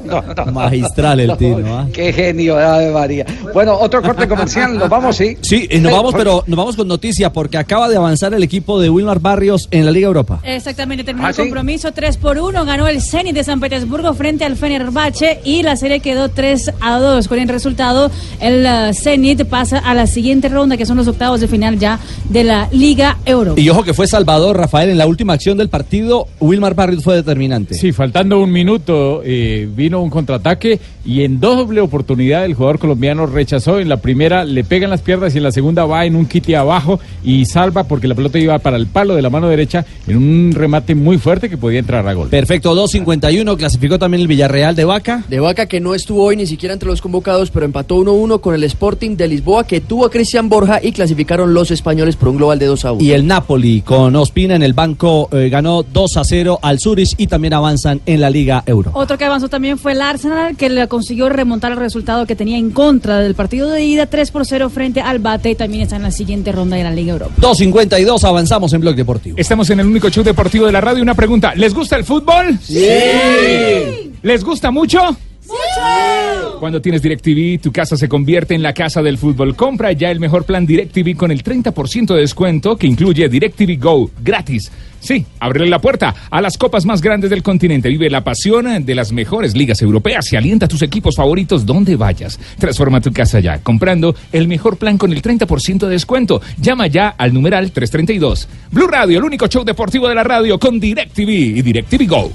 no. Magistral el Tino, ¿ah? Qué genio, Ave María. Bueno, otro corte comercial, nos vamos, ¿sí? Sí, eh, nos vamos, pero nos vamos con noticia porque acaba de avanzar el equipo de Wilmar Barrios en la Liga Europa. Exactamente, terminó ¿Ah, el sí? compromiso 3 por 1, ganó el Zenit de San Petersburgo frente al Fenerbahce y la serie quedó 3 a 2. Con el resultado, el eh, Zenit pasa a la siguiente ronda, que son los octavos de final ya de la Liga Europa. Y ojo que fue Salvador Rafael en la última acción del partido. Wilmar Barrios fue determinante. Sí, faltando un minuto eh, vino un contraataque y en doble oportunidad el jugador colombiano rechazó. En la primera le pegan las piernas y en la segunda va en un quite abajo y salva porque la pelota iba para el palo de la mano derecha en un remate muy fuerte que podía entrar a gol. Perfecto, 2.51, clasificó también el Villarreal de Vaca. De Vaca que no estuvo hoy ni siquiera entre los convocados, pero empató 1-1 con el Sporting de Lisboa que tuvo a Cristian Borja y clasificaron los españoles por un global de 2 a 1. Y el Napoli con Ospina en el banco eh, ganó 2 a 0 al Zurich y también avanzan en la Liga Euro. Otro que avanzó también fue el Arsenal, que le consiguió remontar el resultado que tenía en contra del partido de ida 3 por 0 frente al Bate y también está en la siguiente ronda de la Liga Europa. 2.52, avanzamos en Blog Deportivo. Estamos en el único show deportivo de la radio. Una pregunta, ¿les gusta el fútbol? Sí. ¿Les gusta mucho? Cuando tienes DirecTV, tu casa se convierte en la casa del fútbol. Compra ya el mejor plan DirecTV con el 30% de descuento que incluye DirecTV Go gratis. Sí, ábrele la puerta a las copas más grandes del continente. Vive la pasión de las mejores ligas europeas y alienta a tus equipos favoritos donde vayas. Transforma tu casa ya comprando el mejor plan con el 30% de descuento. Llama ya al numeral 332. Blue Radio, el único show deportivo de la radio con DirecTV y DirecTV Go.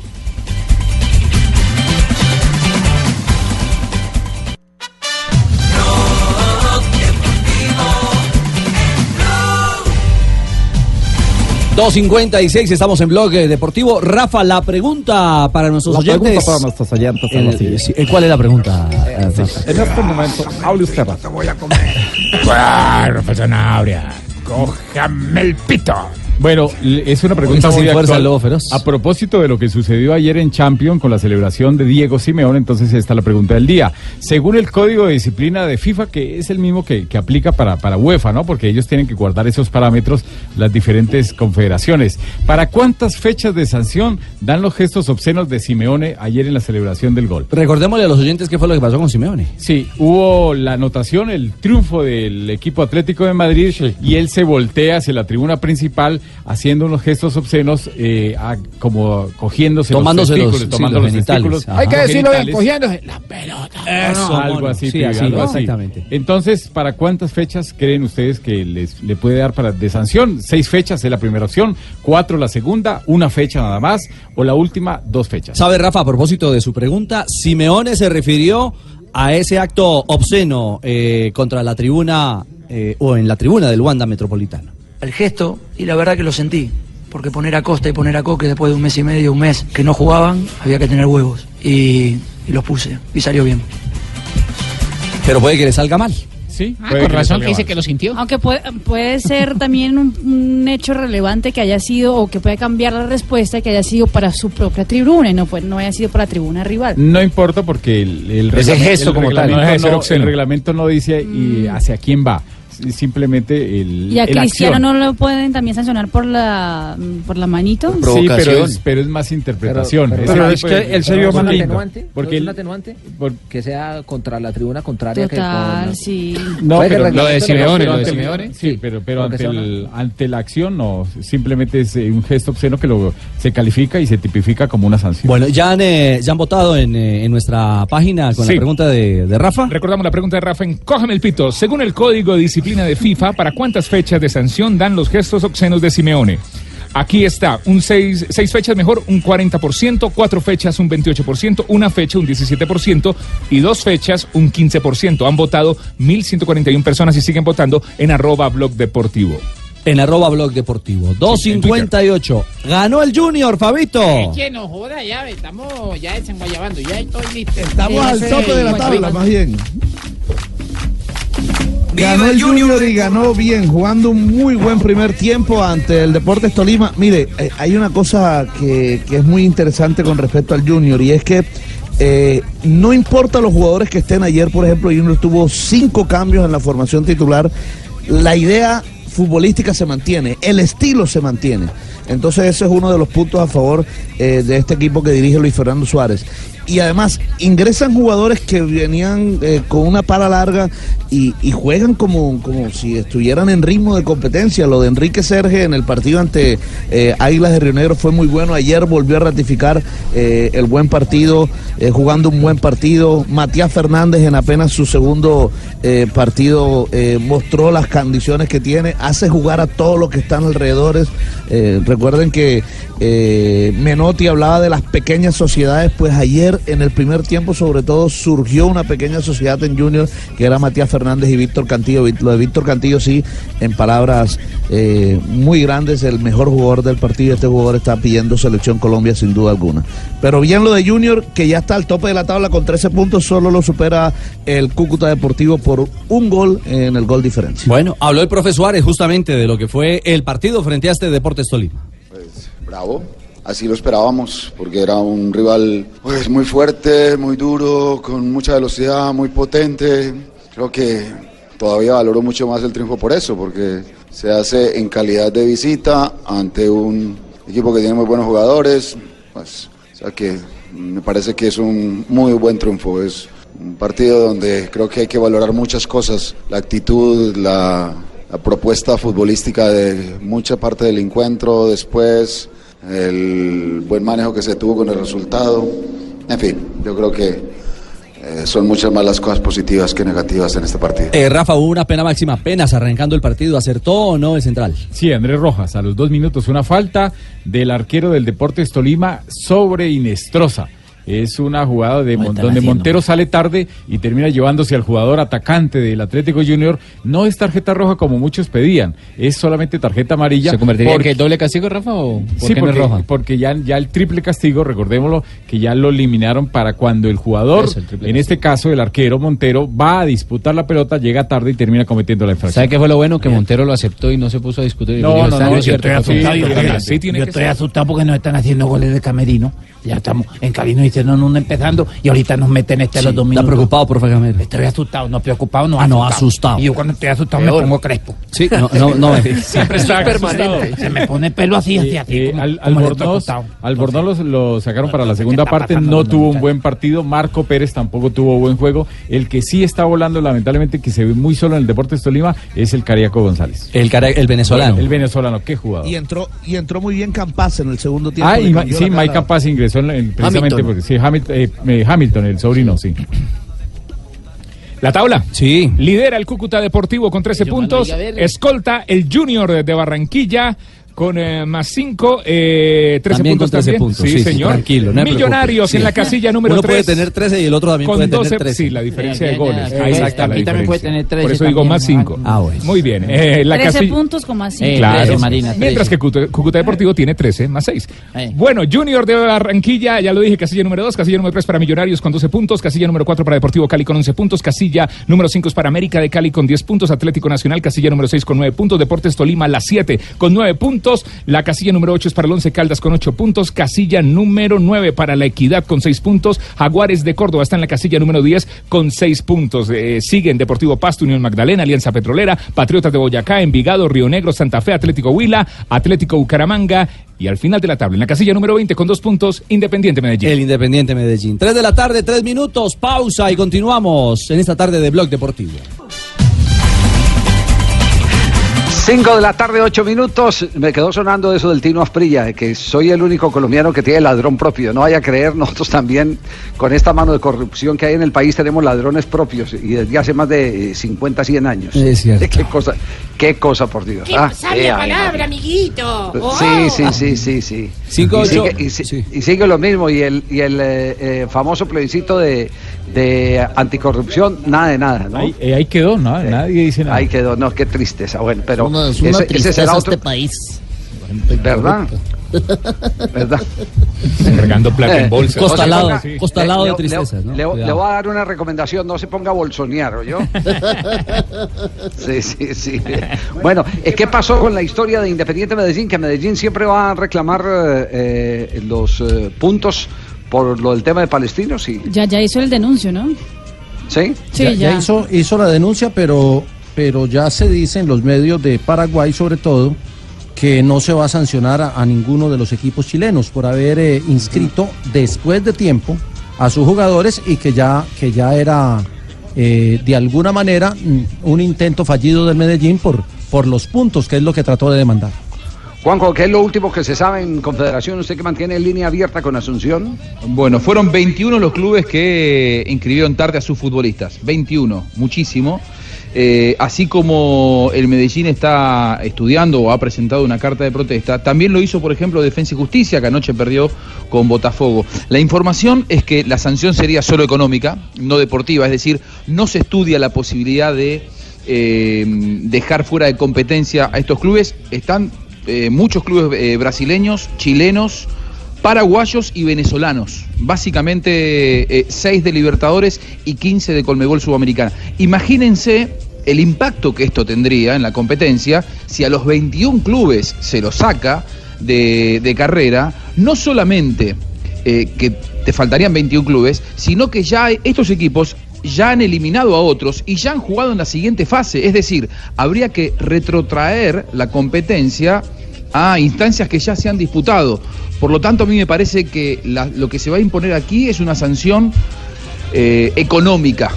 2.56, estamos en Blog eh, Deportivo. Rafa, la pregunta para nuestros La oyentes. pregunta para nuestros oyentes es Eh, sí, eh, ¿Cuál es la pregunta? eh, Rafa? En este momento, hable usted. Claro, Zanahoria. Cójame el pito. Bueno, es una pregunta muy fuerza actual. A propósito de lo que sucedió ayer en Champions con la celebración de Diego Simeone, entonces está la pregunta del día. Según el código de disciplina de FIFA, que es el mismo que, que aplica para, para UEFA, ¿no? Porque ellos tienen que guardar esos parámetros las diferentes confederaciones. ¿Para cuántas fechas de sanción dan los gestos obscenos de Simeone ayer en la celebración del gol? Recordémosle a los oyentes qué fue lo que pasó con Simeone. Sí, hubo la anotación, el triunfo del equipo Atlético de Madrid y él se voltea hacia la tribuna principal haciendo unos gestos obscenos eh, a- como cogiéndose Tomándose los los- testículos, sí, tomando los los, genitales. Hay que los decirlo bien, cogiéndose la pelota. Eso, No, algo así, sí, así. Exactamente. Entonces, ¿para cuántas fechas creen ustedes que les le puede dar para de sanción? Seis fechas es la primera opción, cuatro la segunda, una fecha nada más, o la última, dos fechas. ¿Sabe, Rafa, a propósito de su pregunta, Simeone se refirió a ese acto obsceno eh, contra la tribuna eh, o en la tribuna del Wanda Metropolitano. El gesto y la verdad que lo sentí. Porque poner a Costa y poner a Coque después de un mes y medio, un mes que no jugaban, había que tener huevos. Y, y los puse y salió bien. Pero puede que le salga mal. Sí, Ah, con razón que dice que lo sintió. Aunque puede, puede ser también un, un hecho relevante que haya sido o que puede cambiar la respuesta que haya sido para su propia tribuna y no, fue, no haya sido para la tribuna rival. No importa porque el, reglamento- gesto el como tal, reglamento no el reglamento no dice y hacia quién va. Simplemente el. Y a el Cristiano acción. no lo pueden también sancionar por la por la manito. Sí, pero es, pero es más interpretación. Pero, es de- que él se vio más lindo. Porque Porque es atenuante por- que sea contra la tribuna contraria que Total, con- sí. No, que pero, ante pero el- ante el- Simeone, sí, pero, pero porque ante, el, ante la acción no, simplemente es eh, un gesto obsceno que lo, se califica y se tipifica como una sanción. Bueno, ya han, eh, ya han votado en, eh, en nuestra página con Sí. la pregunta de, de Rafa. Recordamos la pregunta de Rafa en Cógeme el pito. Según el código de disciplina de FIFA, ¿para cuántas fechas de sanción dan los gestos obscenos de Simeone? Aquí está, un seis, seis fechas mejor, un 40%, cuatro fechas, un 28%, una fecha, un 17% y dos fechas, un 15%. Han votado 1.141 personas y siguen votando en arroba blog deportivo. En arroba blog deportivo. 258. Ganó el Junior, Fabito. Es que no joda, ya estamos ya desenguayabando, ya estoy listo. Estamos al tope de la tabla, más bien. Ganó el Junior y ganó bien, jugando un muy buen primer tiempo ante el Deportes Tolima. Mire, eh, hay una cosa que, que es muy interesante con respecto al Junior y es que eh, no importa los jugadores que estén ayer, por ejemplo, Junior tuvo cinco cambios en la formación titular. La idea futbolística se mantiene, el estilo se mantiene. Entonces ese es uno de los puntos a favor eh, de este equipo que dirige Luis Fernando Suárez. Y además ingresan jugadores que venían eh, con una para larga y, juegan como, como si estuvieran en ritmo de competencia. Lo de Enrique Serge en el partido ante eh, Águilas de Río Negro fue muy bueno. Ayer volvió a ratificar eh, el buen partido, eh, jugando un buen partido. Matías Fernández en apenas su segundo partido mostró las condiciones que tiene, hace jugar a todos los que están alrededores. Recuerden que eh, Menotti hablaba de las pequeñas sociedades, pues ayer en el primer tiempo sobre todo surgió una pequeña sociedad en Junior que era Matías Fernández y Víctor Cantillo. Lo de Víctor Cantillo sí, en palabras eh, muy grandes, el mejor jugador del partido. Este jugador está pidiendo selección Colombia sin duda alguna. Pero bien lo de Junior, que ya está al tope de la tabla con 13 puntos, solo lo supera el Cúcuta Deportivo por un gol en el gol diferencia. Bueno, habló el profe Suárez justamente de lo que fue el partido frente a este Deportes Tolima. Bravo, así lo esperábamos, porque era un rival pues, muy fuerte, muy duro, con mucha velocidad, muy potente. Creo que todavía valoro mucho más el triunfo por eso, porque se hace en calidad de visita ante un equipo que tiene muy buenos jugadores. Pues, o sea que me parece que es un muy buen triunfo. Es un partido donde creo que hay que valorar muchas cosas, la actitud, la, la propuesta futbolística de mucha parte del encuentro, después el buen manejo que se tuvo con el resultado. En fin, yo creo que eh, son muchas más las cosas positivas que negativas en este partido. Eh, Rafa, hubo una pena máxima apenas arrancando el partido. ¿Acertó o no el central? Sí, Andrés Rojas, a los dos minutos, una falta del arquero del Deportes Tolima sobre Inestrosa. Es una jugada de Mon- donde Montero sale tarde y termina llevándose al jugador atacante del Atlético Junior. No es tarjeta roja como muchos pedían, es solamente tarjeta amarilla. ¿Se convertiría en porque- que doble castigo, Rafa, o por Sí, qué no es porque, roja? porque ya, ya el triple castigo, recordémoslo, que ya lo eliminaron para cuando el jugador, Eso, el triple en este caso el arquero Montero, va a disputar la pelota, llega tarde y termina cometiendo la infracción. ¿Sabe qué fue lo bueno? Que Montero lo aceptó y no se puso a discutir. No, Dijo, no, no, yo estoy asustado, bien. yo Yo que estoy asustado porque nos están haciendo goles de camerino. Ya estamos en cabino diciendo uno empezando y ahorita nos meten este a los dos ¿Está minutos. preocupado, profe Gamero? Estoy asustado, no preocupado, no Ah, no, asustado. Y yo cuando estoy asustado Peor. me pongo crespo. Sí, no, no, no. Siempre está permanente. Se me pone pelo así, así, así. Eh, como el Albornoz, lo sacaron para la segunda está parte, no tuvo un buen partido. Marco Pérez tampoco tuvo buen juego. El que sí está volando, lamentablemente, que se ve muy solo en el Deportes Tolima, es el Cariaco González. El, el venezolano. el venezolano, qué jugador. Y entró, y entró muy bien Campas en el segundo tiempo. Ah, y sí. Mike Capaz ingresó en, en- precisamente Hamilton. porque sí, Hamilton, eh, eh, Hamilton, el sobrino, sí. La tabla. Sí. Lidera el Cúcuta Deportivo con 13 Yo me lo puntos. Escolta el Junior de Barranquilla con eh, más 5, eh, 13 También puntos. con 13 también. puntos. Sí, Sí, sí, señor. tranquilo, no Millonarios preocupe. en la Sí. casilla número Uno 3. puede tener 13 y el otro también con puede tener 12, 13. Sí, la diferencia de goles. Ahí está la también puede diferencia. tener 13 Por eso digo más 5. Ah, bueno. Muy bien. Eh, la 13 casilla- puntos con más Eh, 5. Claro. 13, Marina, 13. Mientras que Cúcuta, Cúcuta Deportivo tiene 13 más 6. Eh. Bueno, Junior de Barranquilla, ya lo dije, casilla número 2, casilla número 3 para Millonarios con 12 puntos, casilla número 4 para Deportivo Cali con 11 puntos, casilla número 5 es para América de Cali con 10 puntos, Atlético Nacional, casilla número 6 con 9 puntos, Deportes Tolima la 7 con 9 puntos, la casilla número 8 es para el 11 Caldas con 8 puntos, casilla número 9 para la Equidad con 6 puntos, Jaguares de Córdoba está en la casilla número 10 con 6 puntos, Eh, siguen Deportivo Pasto, Unión Magdalena, Alianza Petrolera, Patriotas de Boyacá, Envigado, Río Negro, Santa Fe, Atlético Huila, Atlético Bucaramanga y al final de la tabla, en la casilla número 20 con 2 puntos, Independiente Medellín. El Independiente Medellín. 3 de la tarde, 3 minutos, pausa y continuamos en esta tarde de Blog Deportivo. 5 de la tarde, 8 minutos. Me quedó sonando eso del Tino Asprilla, de que soy el único colombiano que tiene ladrón propio. No vaya a creer, nosotros también, con esta mano de corrupción que hay en el país, tenemos ladrones propios y desde hace más de eh, 50, 100 años. Es cierto. Qué cosa, qué cosa, por Dios. ¡Qué Ah, sabia palabra, amiguito! Oh. Sí, sí, sí, sí, sí. Cinco, y, sigue, y si- y sigue lo mismo. Y el, y el eh, eh, famoso plebiscito de, de anticorrupción, nada de nada, ¿no? Ahí, eh, ahí quedó, ¿no? Nadie dice nada. Ahí quedó, no, qué tristeza. Bueno, pero Una- es una ese, ese tristeza será otro. este país. ¿Verdad? ¿Verdad? Regando plata en bolsa. No se Costalado, ponga- costalado le- de le- tristezas, ¿no? Le, voy a dar una recomendación, no se ponga a bolsonear, ¿oyó? Sí, sí, sí. Bueno, eh, ¿qué pasó con la historia de Independiente Medellín? Que Medellín siempre va a reclamar eh, eh, los eh, puntos por lo del tema de palestinos, y, Ya, ya hizo el denuncio, ¿no? ¿sí? Sí, ya, ya. ya hizo, hizo la denuncia, pero, pero ya se dice en los medios de Paraguay, sobre todo, que no se va a sancionar a, a ninguno de los equipos chilenos por haber eh, inscrito después de tiempo a sus jugadores y que ya, que ya era eh, de alguna manera mm, un intento fallido del Medellín por, por los puntos, que es lo que trató de demandar. Juanjo, ¿qué es lo último que se sabe en Confederación? ¿Usted que mantiene línea abierta con Asunción? Bueno, fueron 21 los clubes que inscribieron tarde a sus futbolistas. 21, muchísimo. Eh, así como el Medellín está estudiando o ha presentado una carta de protesta, también lo hizo, por ejemplo, Defensa y Justicia, que anoche perdió con Botafogo. La información es que la sanción sería solo económica, no deportiva, es decir, no se estudia la posibilidad de eh, dejar fuera de competencia a estos clubes. Están eh, muchos clubes eh, brasileños, chilenos, paraguayos y venezolanos. Básicamente eh, 6 de Libertadores y 15 de Colmebol Sudamericana. Imagínense el impacto que esto tendría en la competencia si a los 21 clubes se los saca de, carrera, no solamente eh, que te faltarían 21 clubes, sino que ya estos equipos ya han eliminado a otros y ya han jugado en la siguiente fase. Es decir, habría que retrotraer la competencia a instancias que ya se han disputado. Por lo tanto, a mí me parece que lo que se va a imponer aquí es una sanción eh, económica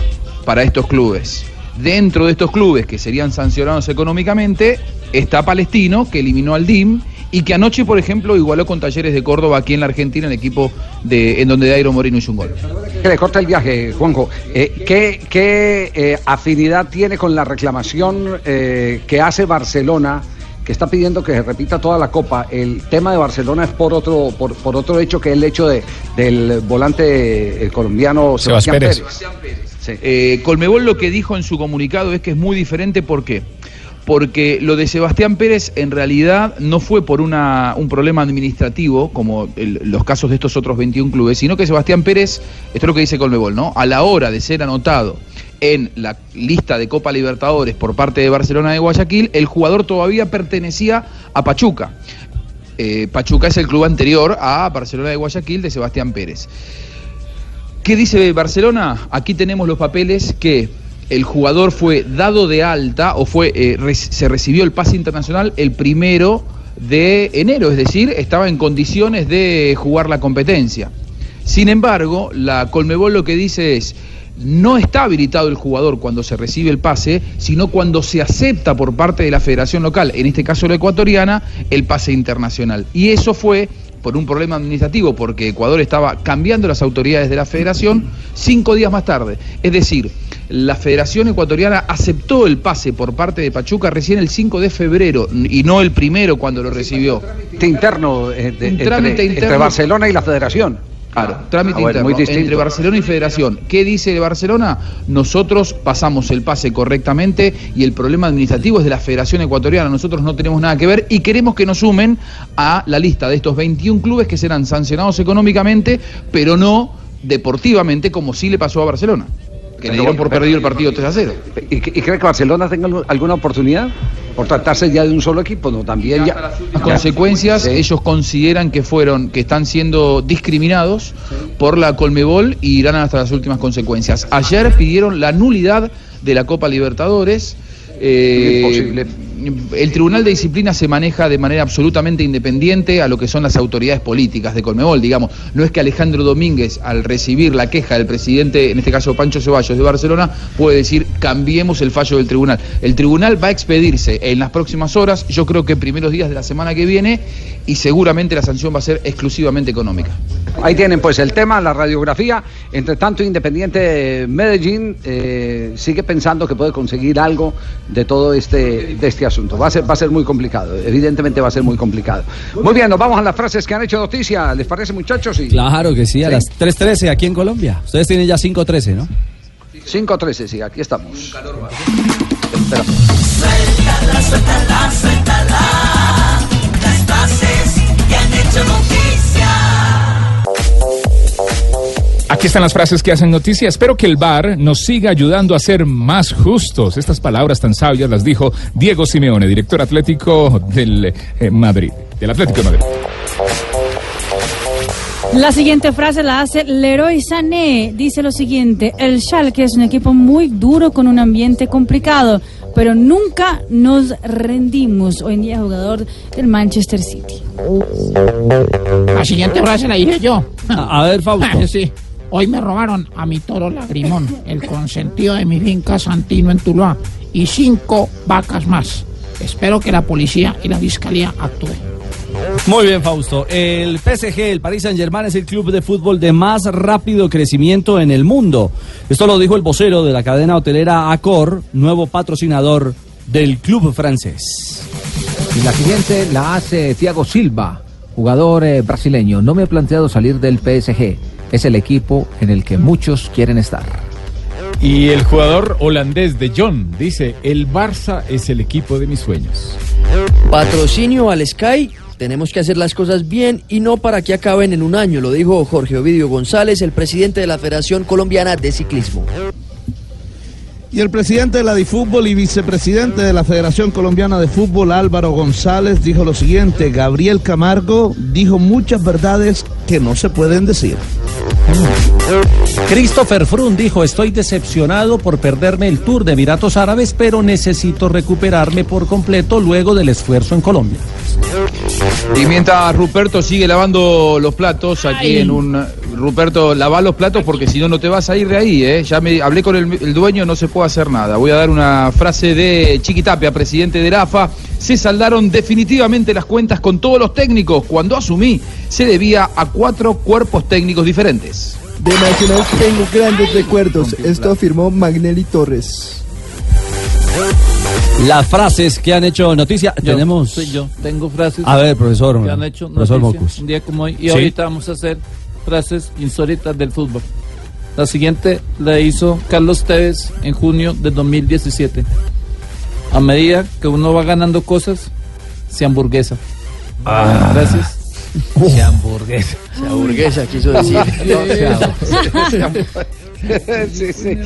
para estos clubes. Dentro de estos clubes que serían sancionados económicamente está Palestino, que eliminó al DIM y que anoche, por ejemplo, igualó con Talleres de Córdoba aquí en la Argentina, el equipo de, en donde Dairo Moreno hizo un gol. Que le corta el viaje, Juanjo. Eh, ¿Qué, qué, eh, afinidad tiene con la reclamación eh, que hace Barcelona, que está pidiendo que se repita toda la Copa? El tema de Barcelona es por otro, por, por otro hecho que es el hecho de, del volante colombiano Sebas Sebastián Pérez. Pérez. Eh, Colmebol lo que dijo en su comunicado es que es muy diferente, ¿por qué? Porque lo de Sebastián Pérez en realidad no fue por un problema administrativo, como los casos de estos otros 21 clubes, sino que Sebastián Pérez, esto es lo que dice Colmebol, ¿no? A la hora de ser anotado en la lista de Copa Libertadores por parte de Barcelona de Guayaquil, el jugador todavía pertenecía a Pachuca. Eh, Pachuca es el club anterior a Barcelona de Guayaquil de Sebastián Pérez. ¿Qué dice Barcelona? Aquí tenemos los papeles que el jugador fue dado de alta o fue eh, se recibió el pase internacional el primero de enero, es decir, estaba en condiciones de jugar la competencia. Sin embargo, la Colmebol lo que dice es no está habilitado el jugador cuando se recibe el pase, sino cuando se acepta por parte de la federación local, en este caso la ecuatoriana, el pase internacional. Y eso fue por un problema administrativo, porque Ecuador estaba cambiando las autoridades de la federación cinco días más tarde. Es decir, la Federación Ecuatoriana aceptó el pase por parte de Pachuca recién el 5 de febrero y no el primero cuando lo recibió. Trámite interno, eh, de- entre, trámite entre. Barcelona y la Federación. Claro, trámite Ah, bueno, interno muy distinto. entre Barcelona y Federación. ¿Qué dice Barcelona? Nosotros pasamos el pase correctamente y el problema administrativo es de la Federación Ecuatoriana. Nosotros no tenemos nada que ver y queremos que nos sumen a la lista de estos 21 clubes que serán sancionados económicamente, pero no deportivamente, como sí le pasó a Barcelona, que le dieron por perdido el partido 3 a 0. ¿Y, y cree que Barcelona tenga algu- alguna oportunidad? Por tratarse ya de un solo equipo, ¿no? También ya. Las consecuencias, ellos consideran que fueron, que están siendo discriminados por la Colmebol y irán hasta las últimas consecuencias. Ayer pidieron la nulidad de la Copa Libertadores. eh, Imposible. El Tribunal de Disciplina se maneja de manera absolutamente independiente a lo que son las autoridades políticas de Colmebol, digamos. No es que Alejandro Domínguez, al recibir la queja del presidente, en este caso Pancho Ceballos de Barcelona, puede decir cambiemos el fallo del tribunal. El tribunal va a expedirse en las próximas horas, yo creo que primeros días de la semana que viene, y seguramente la sanción va a ser exclusivamente económica. Ahí tienen pues el tema, la radiografía. Entre tanto, Independiente Medellín eh, sigue pensando que puede conseguir algo de todo este, de este asunto. Va a, ser, va a ser muy complicado, evidentemente va a ser muy complicado. Muy bien, nos vamos a las frases que han hecho noticia. ¿Les parece, muchachos? Y... Claro que sí, a las 3.13 aquí en Colombia. Ustedes tienen ya 5.13, ¿no? 5.13, sí, aquí estamos. Suéltala, suéltala, suéltala. Las frases que han hecho noticia. Aquí están las frases que hacen noticia. Espero que el VAR nos siga ayudando a ser más justos. Estas palabras tan sabias las dijo Diego Simeone, director atlético del eh, Madrid, del Atlético de Madrid. La siguiente frase la hace Leroy Sané. Dice lo siguiente: El Schalke es un equipo muy duro con un ambiente complicado, pero nunca nos rendimos. Hoy en día jugador del Manchester City. La siguiente frase la diré yo. A, ver, Fausto. sí. Hoy me robaron a mi toro lagrimón, el consentido de mi finca Santino en Tuluá, y cinco vacas más. Espero que la policía y la fiscalía actúen. Muy bien, Fausto. El PSG, el Paris Saint-Germain, es el club de fútbol de más rápido crecimiento en el mundo. Esto lo dijo el vocero de la cadena hotelera Accor, nuevo patrocinador del club francés. Y la siguiente la hace Thiago Silva, jugador eh, brasileño. No me he planteado salir del PSG. Es el equipo en el que muchos quieren estar. Y el jugador holandés de John dice, el Barça es el equipo de mis sueños. Patrocinio al Sky. Tenemos que hacer las cosas bien y no para que acaben en un año, lo dijo Jorge Ovidio González, el presidente de la Federación Colombiana de Ciclismo. Y el presidente de la DiFútbol y vicepresidente de la Federación Colombiana de Fútbol, Álvaro González, dijo lo siguiente, Gabriel Camargo dijo muchas verdades que no se pueden decir. Christopher Froome dijo, estoy decepcionado por perderme el Tour de Emiratos Árabes, pero necesito recuperarme por completo luego del esfuerzo en Colombia. Y mientras Ruperto sigue lavando los platos, aquí en un... Ruperto, lava los platos porque si no, no te vas a ir de ahí, ¿eh? Ya me hablé con el, el dueño, no se puede hacer nada. Voy a dar una frase de Chiquitapia, presidente de AFA. Se saldaron definitivamente las cuentas con todos los técnicos. Cuando asumí, se debía a cuatro cuerpos técnicos diferentes. De Nacional tengo grandes recuerdos. Esto afirmó Magnelli Torres. Las frases que han hecho noticia. Yo, Tenemos. soy yo. Tengo frases A ver, profesor. que han hecho profesor noticia Mocus. un día como hoy. Y Sí. ahorita vamos a hacer frases insólitas del fútbol. La siguiente la hizo Carlos Tevez en junio de 2017. A medida que uno va ganando cosas, se hamburguesa. Ah. Gracias. Se hamburguesa. Se hamburguesa, quiso decir. Sí, sí.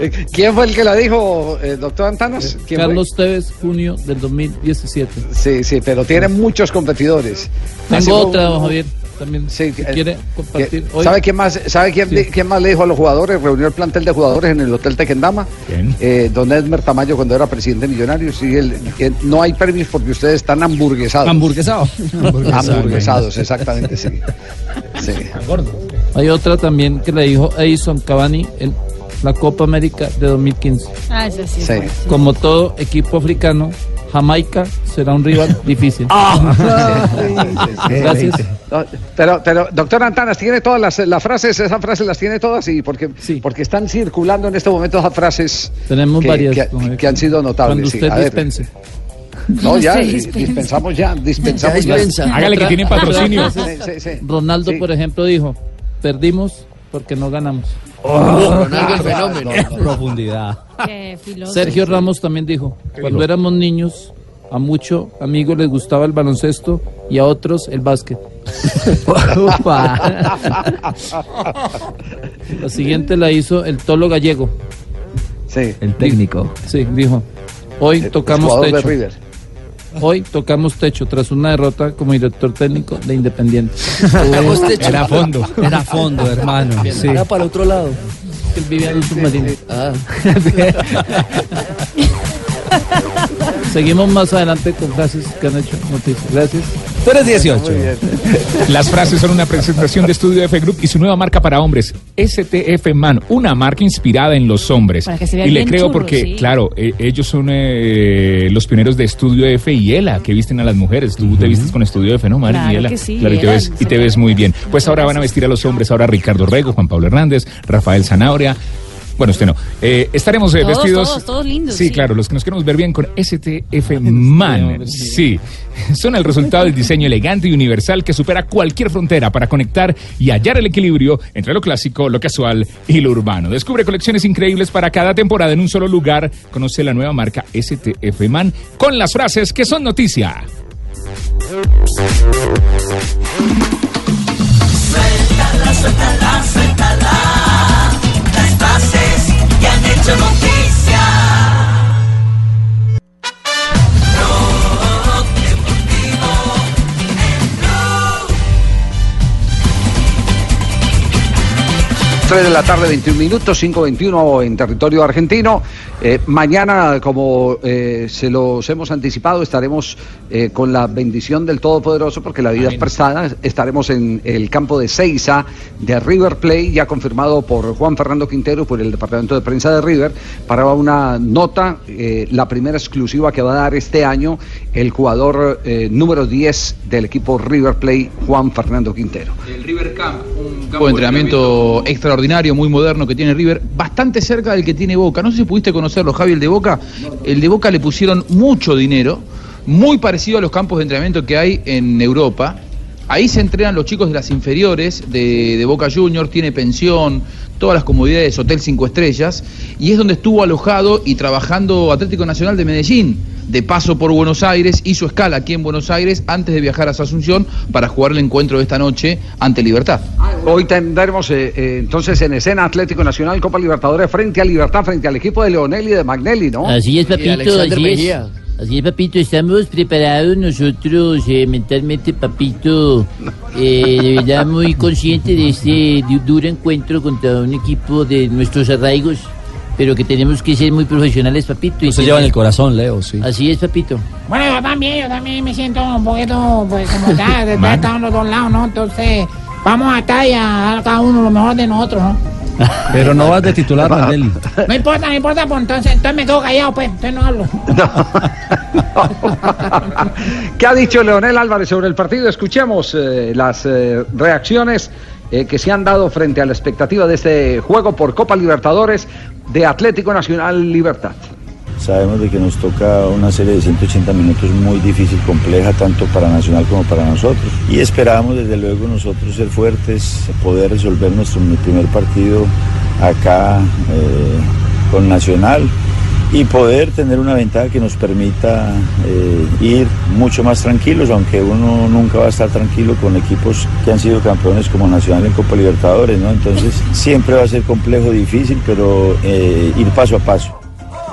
Eh, ¿Quién fue el que la dijo, eh, doctor Antanas? ¿Quién fue? Carlos Tevez, junio del 2017. Sí, sí, pero tiene muchos competidores. Tengo otra, don Javier. También, Sí, si eh, quiere compartir. que- Hoy- ¿Sabe quién más, sabe quién, Sí. quién más le dijo a los jugadores? Reunió el plantel de jugadores en el Hotel Tequendama. Eh, don Edmer Tamayo cuando era presidente de Millonarios. Y él, que no hay premios porque ustedes están hamburguesados. Hamburguesados. Hamburguesados, exactamente, sí. Sí. Hay otra también que le dijo Edison Cavani en la Copa América de 2015. Ah, ese sí. es Sí. Como todo equipo africano, Jamaica será un rival difícil. Gracias. No, Pero, pero, doctor Antanas, ¿tiene todas las, las frases? ¿Esas frases las tiene todas? y porque, porque están circulando en este momento esas frases Tenemos que, varias. que- han sido notables. Cuando sí. usted ver. dispense. No, ya, dispensamos ya, dispensamos Ya dispensa. Hágale que tiene patrocinio. Sí, sí, sí. Ronaldo, por ejemplo, dijo, perdimos porque no ganamos. Ronaldo el fenómeno. Profundidad. Qué. Sergio Ramos también dijo, cuando éramos niños, a muchos amigos les gustaba el baloncesto y a otros el básquet. La siguiente la hizo el Tolo Gallego. Sí. El técnico. Sí, dijo, hoy tocamos techo. Hoy tocamos techo tras una derrota como director técnico de Independiente. Tocamos techo. Era fondo. Era fondo, hermano. Sí. Era para otro lado. Él vivía en un submarino. Ah. Seguimos más adelante con frases que han hecho noticias. Gracias. 318. Las frases son una presentación de Estudio F Group y su nueva marca para hombres, STF Man, una marca inspirada en los hombres. Para que se vean y le creo churros, porque, sí. claro, eh, ellos son eh, los pioneros de Estudio F y ELA, que visten a las mujeres. Tú te vistes con Estudio F, ¿no, Mari? Claro y ELA. que sí, Claro, y te, ves, y te ves muy bien. Pues ahora van a vestir a los hombres, ahora Ricardo Rego, Juan Pablo Hernández, Rafael Zanabria. Bueno, usted no. Eh, estaremos eh, Todos, vestidos. todos, todos lindos, Sí, sí. claro, los que nos queremos ver bien con STF Man. Sí, son el resultado del diseño elegante y universal que supera cualquier frontera para conectar y hallar el equilibrio entre lo clásico, lo casual y lo urbano. Descubre colecciones increíbles para cada temporada en un solo lugar. Conoce la nueva marca STF Man con las frases que son noticia. Suéltala, suéltala, suéltala. Hecho noticia. Blog Deportivo en Blue. 3 de la tarde, 21 minutos, 5.21 en territorio argentino. Eh, mañana, como eh, se los hemos anticipado, estaremos eh, con la bendición del Todopoderoso, porque la vida es prestada. Estaremos en el campo de Seiza de River Play, ya confirmado por Juan Fernando Quintero, por el Departamento de Prensa de River, para una nota, eh, la primera exclusiva que va a dar este año el jugador eh, número 10 del equipo River Play, Juan Fernando Quintero. El River Camp, un campo de entrenamiento extraordinario, muy moderno que tiene River, bastante cerca del que tiene Boca. No sé si pudiste conocerlo, Javi, el de Boca. El de Boca le pusieron mucho dinero, muy parecido a los campos de entrenamiento que hay en Europa. Ahí se entrenan los chicos de las inferiores de, de Boca Juniors, tiene pensión, todas las comodidades, hotel cinco estrellas, y es donde estuvo alojado y trabajando Atlético Nacional de Medellín. De paso por Buenos Aires, hizo escala aquí en Buenos Aires antes de viajar a Asunción para jugar el encuentro de esta noche ante Libertad. Hoy tendremos eh, eh, entonces en escena Atlético Nacional Copa Libertadores frente a Libertad, frente al equipo de Leonel y de Magnelli, ¿no? Así es, Alexander así es. Así es, papito, estamos preparados nosotros eh, mentalmente, papito, eh, de verdad muy consciente de este du- duro encuentro contra un equipo de nuestros arraigos, pero que tenemos que ser muy profesionales, papito. y Se lleva en el corazón, Leo, sí. Así es, papito. Bueno, yo también, yo también me siento un poquito, pues, como está, estar en los dos lados, ¿no? Entonces, vamos a estar y a dar cada uno lo mejor de nosotros, ¿no? Pero no vas de titular. No importa, no importa, pues entonces, entonces me quedo callado, pues, entonces no hablo. ¿Qué ha dicho Leonel Álvarez sobre el partido? Escuchemos eh, las eh, reacciones eh, que se han dado frente a la expectativa de este juego por Copa Libertadores de Atlético Nacional Libertad. Sabemos de que nos toca una serie de 180 minutos muy difícil, compleja, tanto para Nacional como para nosotros. Y esperamos desde luego nosotros ser fuertes, poder resolver nuestro primer partido acá eh, con Nacional y poder tener una ventaja que nos permita eh, ir mucho más tranquilos, aunque uno nunca va a estar tranquilo con equipos que han sido campeones como Nacional en Copa Libertadores, ¿no? Entonces siempre va a ser complejo, difícil, pero eh, ir paso a paso.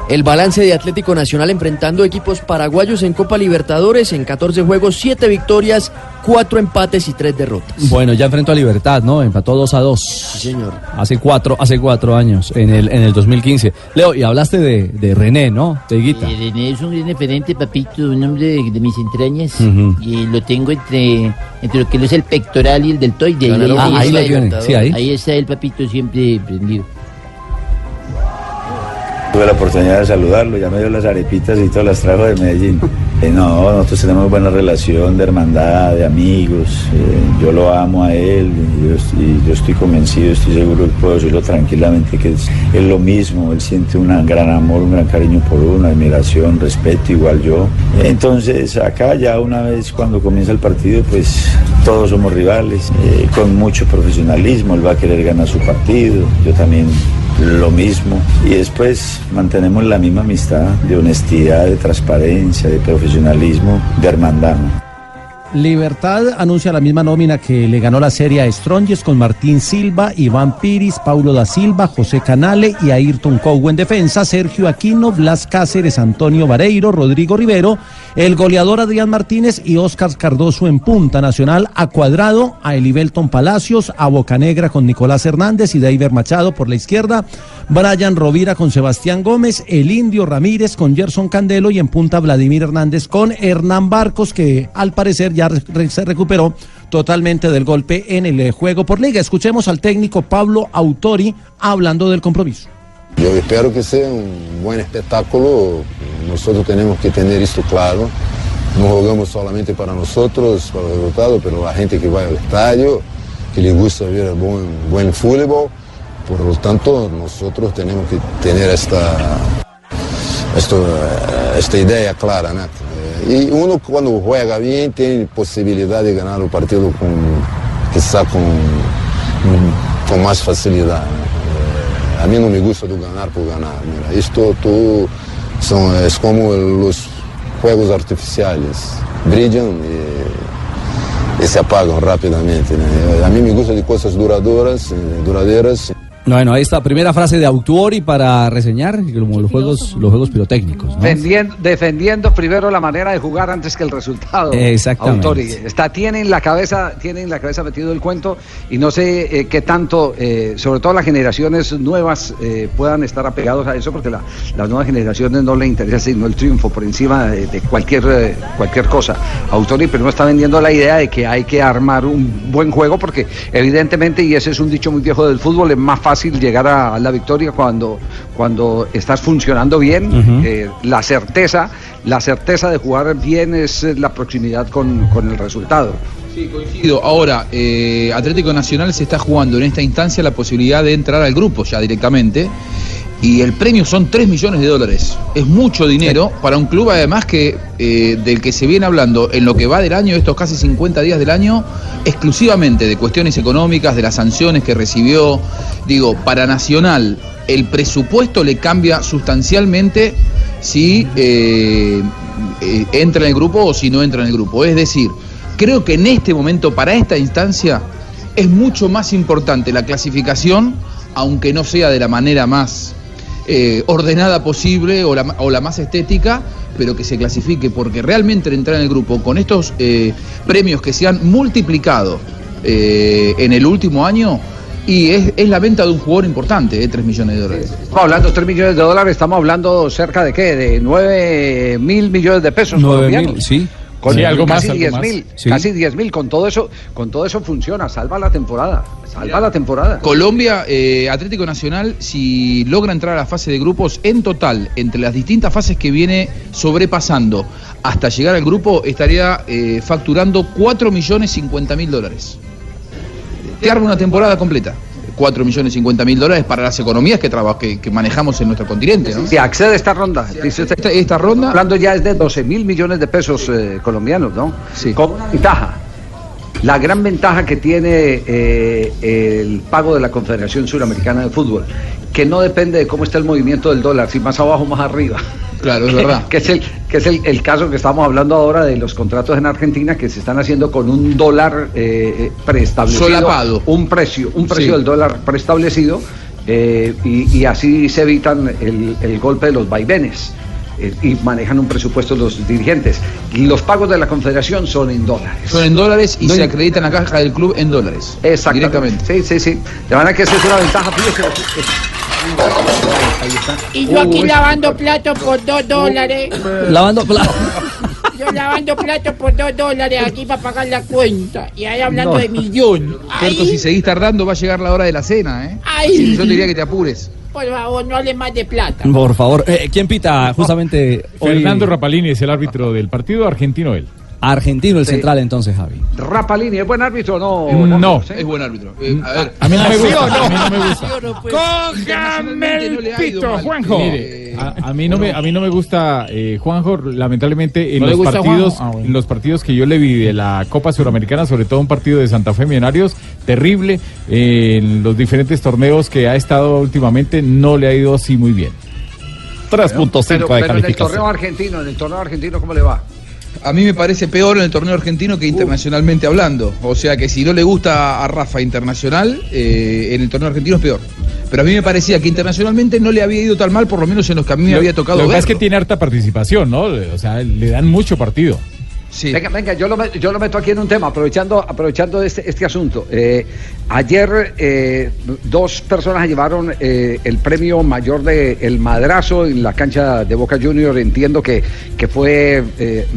El balance de Atlético Nacional enfrentando equipos paraguayos en Copa Libertadores en 14 juegos, 7 victorias, 4 empates y 3 derrotas. Bueno, ya enfrentó a Libertad, ¿no? Empató 2 a 2. Sí, señor. Hace cuatro, hace cuatro años, en el, en el 2015. Leo, y hablaste de, de René, ¿no? De Higuita. Eh, René es un gran referente, papito, un hombre de, de mis entrañas. Ujú. Y lo tengo entre, entre lo que es el pectoral y el deltoide. Ganaron Ah, ahí está lo sí, ahí. Ahí está el papito siempre prendido. Tuve la oportunidad de saludarlo, ya me dio las arepitas y todas las trajo de Medellín. Eh, no, nosotros tenemos buena relación de hermandad, de amigos. eh, yo lo amo a él y yo, estoy convencido, estoy seguro que puedo decirlo tranquilamente que es, es lo mismo. Él siente un gran amor, un gran cariño por uno, admiración, respeto, igual yo. Entonces, acá ya una vez cuando comienza el partido, pues todos somos rivales, eh, con mucho profesionalismo. Él va a querer ganar su partido, yo también lo mismo y después mantenemos la misma amistad de honestidad, de transparencia, de profesionalismo, de hermandad. Libertad anuncia la misma nómina que le ganó la serie a Strongest con Martín Silva, Iván Piris, Paulo da Silva, José Canale y Ayrton Cogo en defensa, Sergio Aquino, Blas Cáceres, Antonio Vareiro, Rodrigo Rivero, el goleador Adrián Martínez y Óscar Cardoso en punta nacional, a Cuadrado, a Elibelton Palacios, a Bocanegra con Nicolás Hernández y Daiver Machado por la izquierda, Brian Rovira con Sebastián Gómez, el Indio Ramírez con Gerson Candelo y en punta Vladimir Hernández con Hernán Barcos, que al parecer ya re- se recuperó totalmente del golpe en el eh, juego por liga. Escuchemos al técnico Pablo Autori hablando del compromiso. Yo espero que sea un buen espectáculo. Nosotros tenemos que tener esto claro. No jugamos solamente para nosotros, para el resultado, pero la gente que va al estadio, que le gusta ver buen, buen fútbol. Por lo tanto, nosotros tenemos que tener esta, esto, eh, esta idea clara. ¿no? Eh, Y uno cuando juega bien tiene posibilidad de ganar el partido con, quizá con, con más facilidad. ¿no? A mí no me gusta de ganar por ganar. Mira, esto tú son, es como los juegos artificiales. Brillan y, y se apagan rápidamente. ¿no? A mí me gusta de cosas duraderas, eh, duraderas. Bueno, ahí está, primera frase de Autuori para reseñar como los juegos, los juegos pirotécnicos. ¿no? Defendiendo, defendiendo primero la manera de jugar antes que el resultado. Exactamente. Autori. Está, tiene en la cabeza, tiene en la cabeza metido el cuento y no sé eh, qué tanto, eh, sobre todo las generaciones nuevas eh, puedan estar apegados a eso, porque la- las nuevas generaciones no le interesa sino el triunfo por encima de, de cualquier eh, cualquier cosa. Autori primero está vendiendo la idea de que hay que armar un buen juego, porque evidentemente, y ese es un dicho muy viejo del fútbol, es más fácil llegar a la victoria cuando, cuando estás funcionando bien. Eh, la certeza, la certeza de jugar bien es eh, la proximidad con, con el resultado. Sí, coincido. Ahora, eh, Atlético Nacional se está jugando en esta instancia la posibilidad de entrar al grupo ya directamente. Y el premio son 3 millones de dólares. Es mucho dinero para un club, además, que eh, del que se viene hablando en lo que va del año, estos casi 50 días del año, exclusivamente de cuestiones económicas, de las sanciones que recibió. Digo, para Nacional, el presupuesto le cambia sustancialmente si eh, eh, entra en el grupo o si no entra en el grupo. Es decir, creo que en este momento, para esta instancia, es mucho más importante la clasificación, aunque no sea de la manera más eh, ordenada posible o la, o la más estética, pero que se clasifique, porque realmente entrar en el grupo con estos eh, premios que se han multiplicado eh, en el último año, y es, es la venta de un jugador importante, de 3 millones de dólares. Estamos hablando de 3 millones de dólares, estamos hablando cerca de qué, de 9 mil millones de pesos Nueve colombianos. mil, sí. Con Sí, algo más, casi algo 10 más. mil, Sí. casi 10 mil, con todo eso, con todo eso funciona, salva la temporada, salva la temporada. Colombia, eh, Atlético Nacional, si logra entrar a la fase de grupos, en total, entre las distintas fases que viene sobrepasando hasta llegar al grupo, estaría eh, facturando 4 millones 50 mil dólares. Te arma una temporada completa. 4 millones 50 mil dólares para las economías que, que, que manejamos en nuestro continente. ¿no? Si accede a esta ronda, dice usted. Esta, ronda. Hablando ya es de 12 mil millones de pesos eh, colombianos, ¿no? Sí. Con una ventaja. La gran ventaja que tiene eh, el pago de la Confederación Suramericana de Fútbol, que no depende de cómo está el movimiento del dólar, si más abajo o más arriba. Claro, es verdad. que es, el, que es el, el caso que estamos hablando ahora de los contratos en Argentina que se están haciendo con un dólar eh, eh, preestablecido. Solapado. Un precio, un precio Sí. del dólar preestablecido eh, y, y así se evitan el, el golpe de los vaivenes. y manejan un presupuesto los dirigentes. Y los pagos de la Confederación son en dólares. Son en dólares y No se acredita en la caja del club en dólares. Exactamente. Directamente. Sí, sí, sí. De manera que esa es una ventaja. Fíjese. Ahí está. Y yo aquí Uy. lavando platos por dos dólares. Lavando platos. Yo lavando platos por dos dólares aquí para pagar la cuenta. Y ahí hablando No. de millón. Cierto, si seguís tardando va a llegar la hora de la cena, ¿eh? Ay. Sí, yo te diría que te apures. Por favor, no hable más de plata. Por favor, eh, ¿quién pita justamente hoy? Fernando Rapalini es el árbitro del partido argentino él. Argentino, el Sí. central entonces, Javi. Rapalini, ¿es buen árbitro o no? No. Es buen árbitro. Eh, a ver. A mí no me ¿Sí gusta. o no? A mí no me gusta. Cójame el pito, Juanjo. Mire, a, a mí no me, a mí no me gusta eh, Juanjo, lamentablemente en ¿No le los partidos? Ah, bueno. en los partidos que yo le vi de la Copa Suramericana, sobre todo un partido de Santa Fe Millonarios, terrible. eh, en los diferentes torneos que ha estado últimamente no le ha ido así muy bien. 3.5 Pero, de pero en el calificación. torneo argentino, en el torneo argentino, ¿cómo le va? A mí me parece peor en el torneo argentino que internacionalmente hablando. O sea que si no le gusta a Rafa internacional, eh, en el torneo argentino es peor. Pero a mí me parecía que internacionalmente no le había ido tan mal, por lo menos en los que a mí me había tocado Lo que pasa es que tiene harta participación, ¿no? O sea, le dan mucho partido. Venga, venga, yo lo, meto aquí en un tema, aprovechando, aprovechando este, este asunto. Eh, ayer eh, dos personas llevaron eh, el premio mayor de El Madrazo en la cancha de Boca Junior. Entiendo que, que fue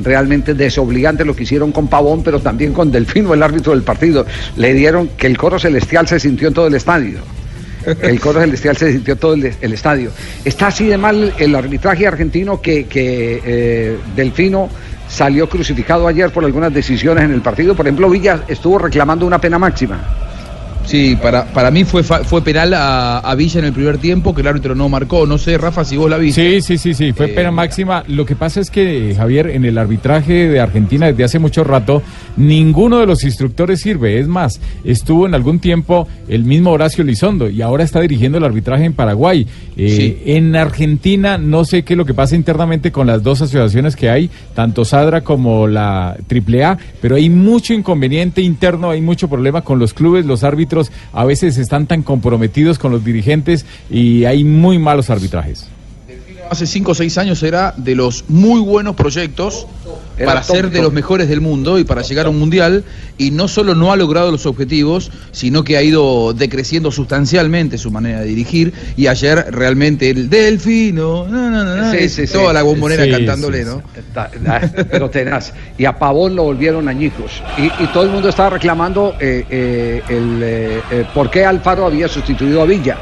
realmente desobligante lo que hicieron con Pavón, pero también con Delfino, el árbitro del partido. Le dieron que el coro celestial se sintió en todo el estadio. El coro celestial se sintió todo el, el estadio. Está así de mal el arbitraje argentino que, que Delfino salió crucificado ayer por algunas decisiones en el partido. Por ejemplo, Villa estuvo reclamando una pena máxima. Sí, para, para mí fue, fue penal a, a Villa en el primer tiempo, que el árbitro no marcó. No sé, Rafa, si vos la viste. Sí, sí, sí, sí, fue Eh, pena máxima. Lo que pasa es que, Javier, en el arbitraje de Argentina desde hace mucho rato, ninguno de los instructores sirve. Es más, estuvo en algún tiempo el mismo Horacio Lizondo y ahora está dirigiendo el arbitraje en Paraguay. Eh, En Argentina no sé qué es lo que pasa internamente con las dos asociaciones que hay, tanto Sadra como la AAA, pero hay mucho inconveniente interno, hay mucho problema con los clubes, los árbitros a veces están tan comprometidos con los dirigentes y hay muy malos arbitrajes. Hace 5 o 6 años era de los muy buenos proyectos Era para ser de los mejores del mundo y para llegar a un mundial. Y no solo no ha logrado los objetivos, sino que ha ido decreciendo sustancialmente su manera de dirigir. Y ayer realmente el Delfino, no, no, no, no, Sí, es sí, sí. toda la bombonera Sí, cantándole, sí, ¿no? pero tenaz. Y a Pavón lo volvieron añicos. Y, y todo el mundo estaba reclamando eh, eh, el, eh, eh, por qué Alfaro había sustituido a Villa.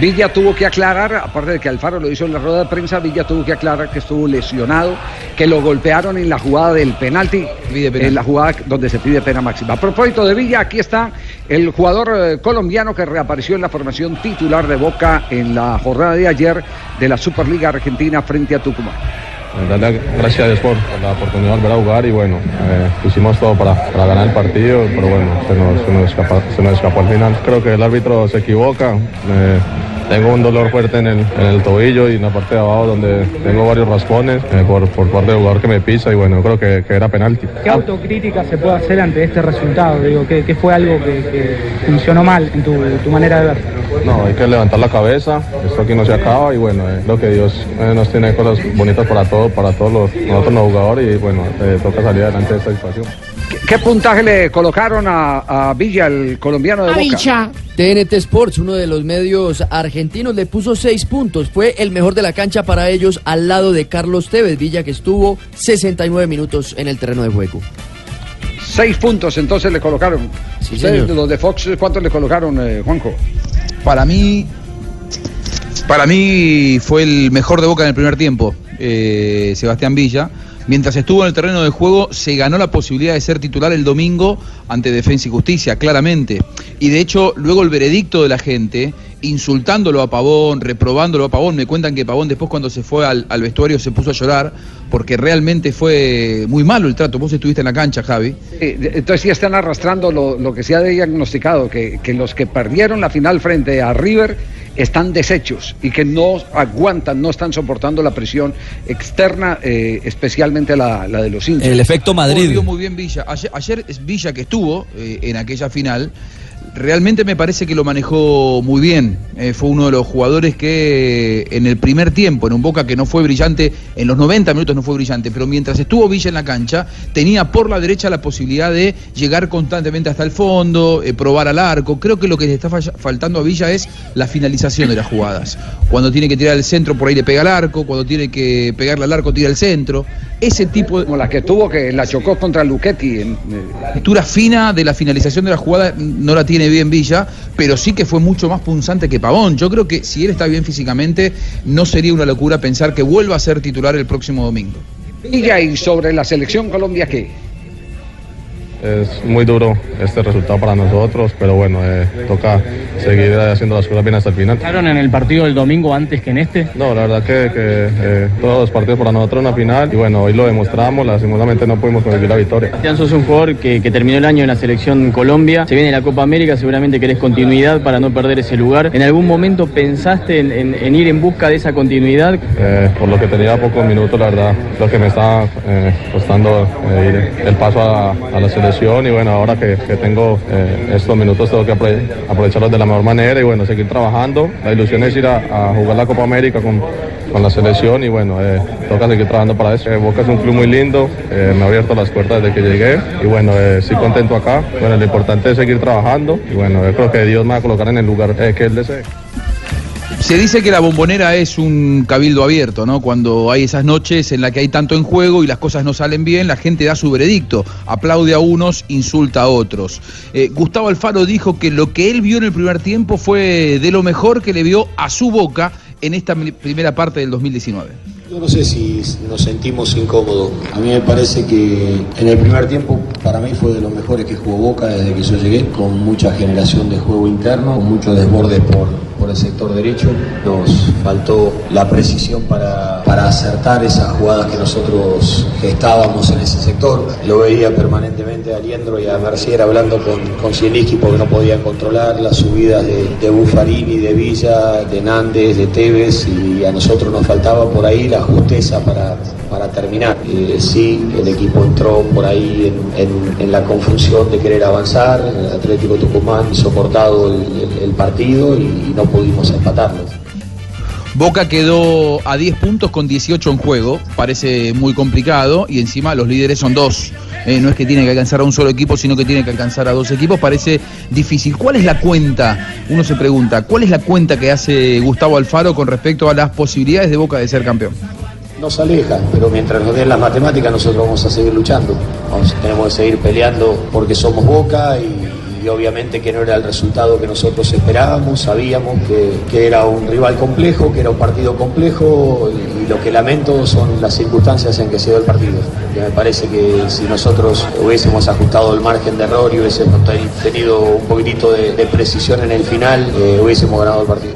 Villa tuvo que aclarar, aparte de que Alfaro lo hizo en la rueda de prensa, Villa tuvo que aclarar que estuvo lesionado, que lo golpearon en la jugada del penalti, en la jugada donde se pide pena máxima. A propósito de Villa, aquí está el jugador eh, colombiano que reapareció en la formación titular de Boca en la jornada de ayer de la Superliga Argentina frente a Tucumán. Gracias a Dios por, la oportunidad de volver a jugar y bueno, eh, hicimos todo para, para ganar el partido, pero bueno, se nos, se nos escapó al final. Creo que el árbitro se equivoca. eh, tengo un dolor fuerte en el, en el tobillo y en la parte de abajo donde tengo varios raspones eh, por, por parte del jugador que me pisa y bueno, creo que, que era penalti. ¿Qué autocrítica se puede hacer ante este resultado? Digo, ¿qué, qué fue algo que, que funcionó mal en tu, tu manera de ver? No, hay que levantar la cabeza, esto aquí no se acaba y bueno, eh, creo que Dios eh, nos tiene cosas bonitas para todos, para todos los, nosotros los jugadores y bueno, eh, toca salir adelante de esta situación. ¿Qué, qué puntaje le colocaron a, a Villa, el colombiano de Boca? TNT Sports, uno de los medios argentinos, le puso seis puntos. Fue el mejor de la cancha para ellos al lado de Carlos Tevez Villa, que estuvo 69 minutos en el terreno de juego. Seis puntos entonces le colocaron. Sí, Ustedes, señor. los de Fox, ¿cuántos le colocaron, eh, Juanjo? Para mí, para mí fue el mejor de Boca en el primer tiempo, eh, Sebastián Villa. Mientras estuvo en el terreno de juego, se ganó la posibilidad de ser titular el domingo ante Defensa y Justicia, claramente. Y de hecho, luego el veredicto de la gente, insultándolo a Pavón, reprobándolo a Pavón, me cuentan que Pavón después cuando se fue al, vestuario se puso a llorar, porque realmente fue muy malo el trato. Vos estuviste en la cancha, Javi. Entonces sí están arrastrando lo, que se ha diagnosticado, que los que perdieron la final frente a River están deshechos y que no aguantan, no están soportando la presión externa, eh, especialmente la, la de los hinchas. El efecto Madrid. Muy bien Villa. Ayer, ayer es Villa que estuvo eh, en aquella final, realmente me parece que lo manejó muy bien. Eh, fue uno de los jugadores que en el primer tiempo, en un Boca que no fue brillante, en los 90 minutos no fue brillante, pero mientras estuvo Villa en la cancha, tenía por la derecha la posibilidad de llegar constantemente hasta el fondo, eh, probar al arco. Creo que lo que le está faltando a Villa es la finalización de las jugadas. Cuando tiene que tirar el centro, por ahí le pega al arco, cuando tiene que pegarle al arco, tira el centro. Ese tipo de... Como la que tuvo, que la chocó contra Luchetti. en, eh, La lectura fina de la finalización de la jugada no la tiene bien Villa, pero sí que fue mucho más punzante que Pavón. Yo creo que si él está bien físicamente, no sería una locura pensar que vuelva a ser titular el próximo domingo. Villa y sobre la selección Colombia, ¿qué? Es muy duro este resultado para nosotros, pero bueno, eh, toca seguir haciendo las cosas bien hasta el final. ¿Pensaron en el partido del domingo antes que en este? No, la verdad que, que, eh, todos los partidos para nosotros una final y bueno, hoy lo demostramos, lastimosamente no pudimos conseguir la victoria. Sebastián, sos un jugador que, que terminó el año en la selección Colombia. Se viene la Copa América, seguramente querés continuidad para no perder ese lugar. ¿En algún momento pensaste en, en- en ir en busca de esa continuidad? Eh, por lo que tenía pocos minutos, la verdad, lo que me estaba costando ir el paso a, a la selección y bueno, ahora que, que tengo eh, estos minutos tengo que apro- aprovecharlos de la mejor manera y bueno, seguir trabajando. La ilusión es ir a, jugar la Copa América con, con la selección y bueno, eh, toca seguir trabajando para eso. Eh, Boca es un club muy lindo, eh, me ha abierto las puertas desde que llegué y bueno, sí contento acá. Bueno, lo importante es seguir trabajando y bueno, yo creo que Dios me va a colocar en el lugar que Él desee. Se dice que la bombonera es un cabildo abierto, ¿no? Cuando hay esas noches en las que hay tanto en juego y las cosas no salen bien, la gente da su veredicto, aplaude a unos, insulta a otros. Eh, Gustavo Alfaro dijo que lo que él vio en el primer tiempo fue de lo mejor que le vio a su boca en esta primera parte del 2019. Yo no sé si nos sentimos incómodos. A mí me parece que en el primer tiempo para mí fue de los mejores que jugó Boca desde que yo llegué, con mucha generación de juego interno, con mucho desborde por, por el sector derecho. Nos faltó la precisión para, para acertar esas jugadas que nosotros gestábamos en ese sector. Lo veía permanentemente a Liendro y a Mercier hablando con, con porque no podían controlar las subidas de, de Buffarini, de Villa, de Nández, de Tevez y a nosotros nos faltaba por ahí la justeza para, para terminar. Eh, sí, el equipo entró por ahí en, en- la confusión de querer avanzar, el Atlético Tucumán el- el partido y no pudimos empatarlo. Boca quedó a 10 puntos con 18 en juego, parece muy complicado y encima los líderes son dos. Eh, no es que tiene que alcanzar a un solo equipo, sino que tiene que alcanzar a dos equipos, parece difícil. ¿Cuál es la cuenta? Uno se pregunta, ¿cuál es la cuenta que hace Gustavo Alfaro con respecto a las posibilidades de Boca de ser campeón? Nos aleja, pero mientras nos den las matemáticas nosotros vamos a seguir luchando. Vamos- tenemos que seguir peleando porque somos Boca y, y obviamente que no era el resultado que nosotros esperábamos, sabíamos que, que era un rival complejo, que era un partido complejo y, lo que lamento son las circunstancias en que se dio el partido. Me parece que si nosotros hubiésemos ajustado el margen de error y hubiésemos ten- tenido un poquitito de, de precisión en el final, eh, hubiésemos ganado el partido.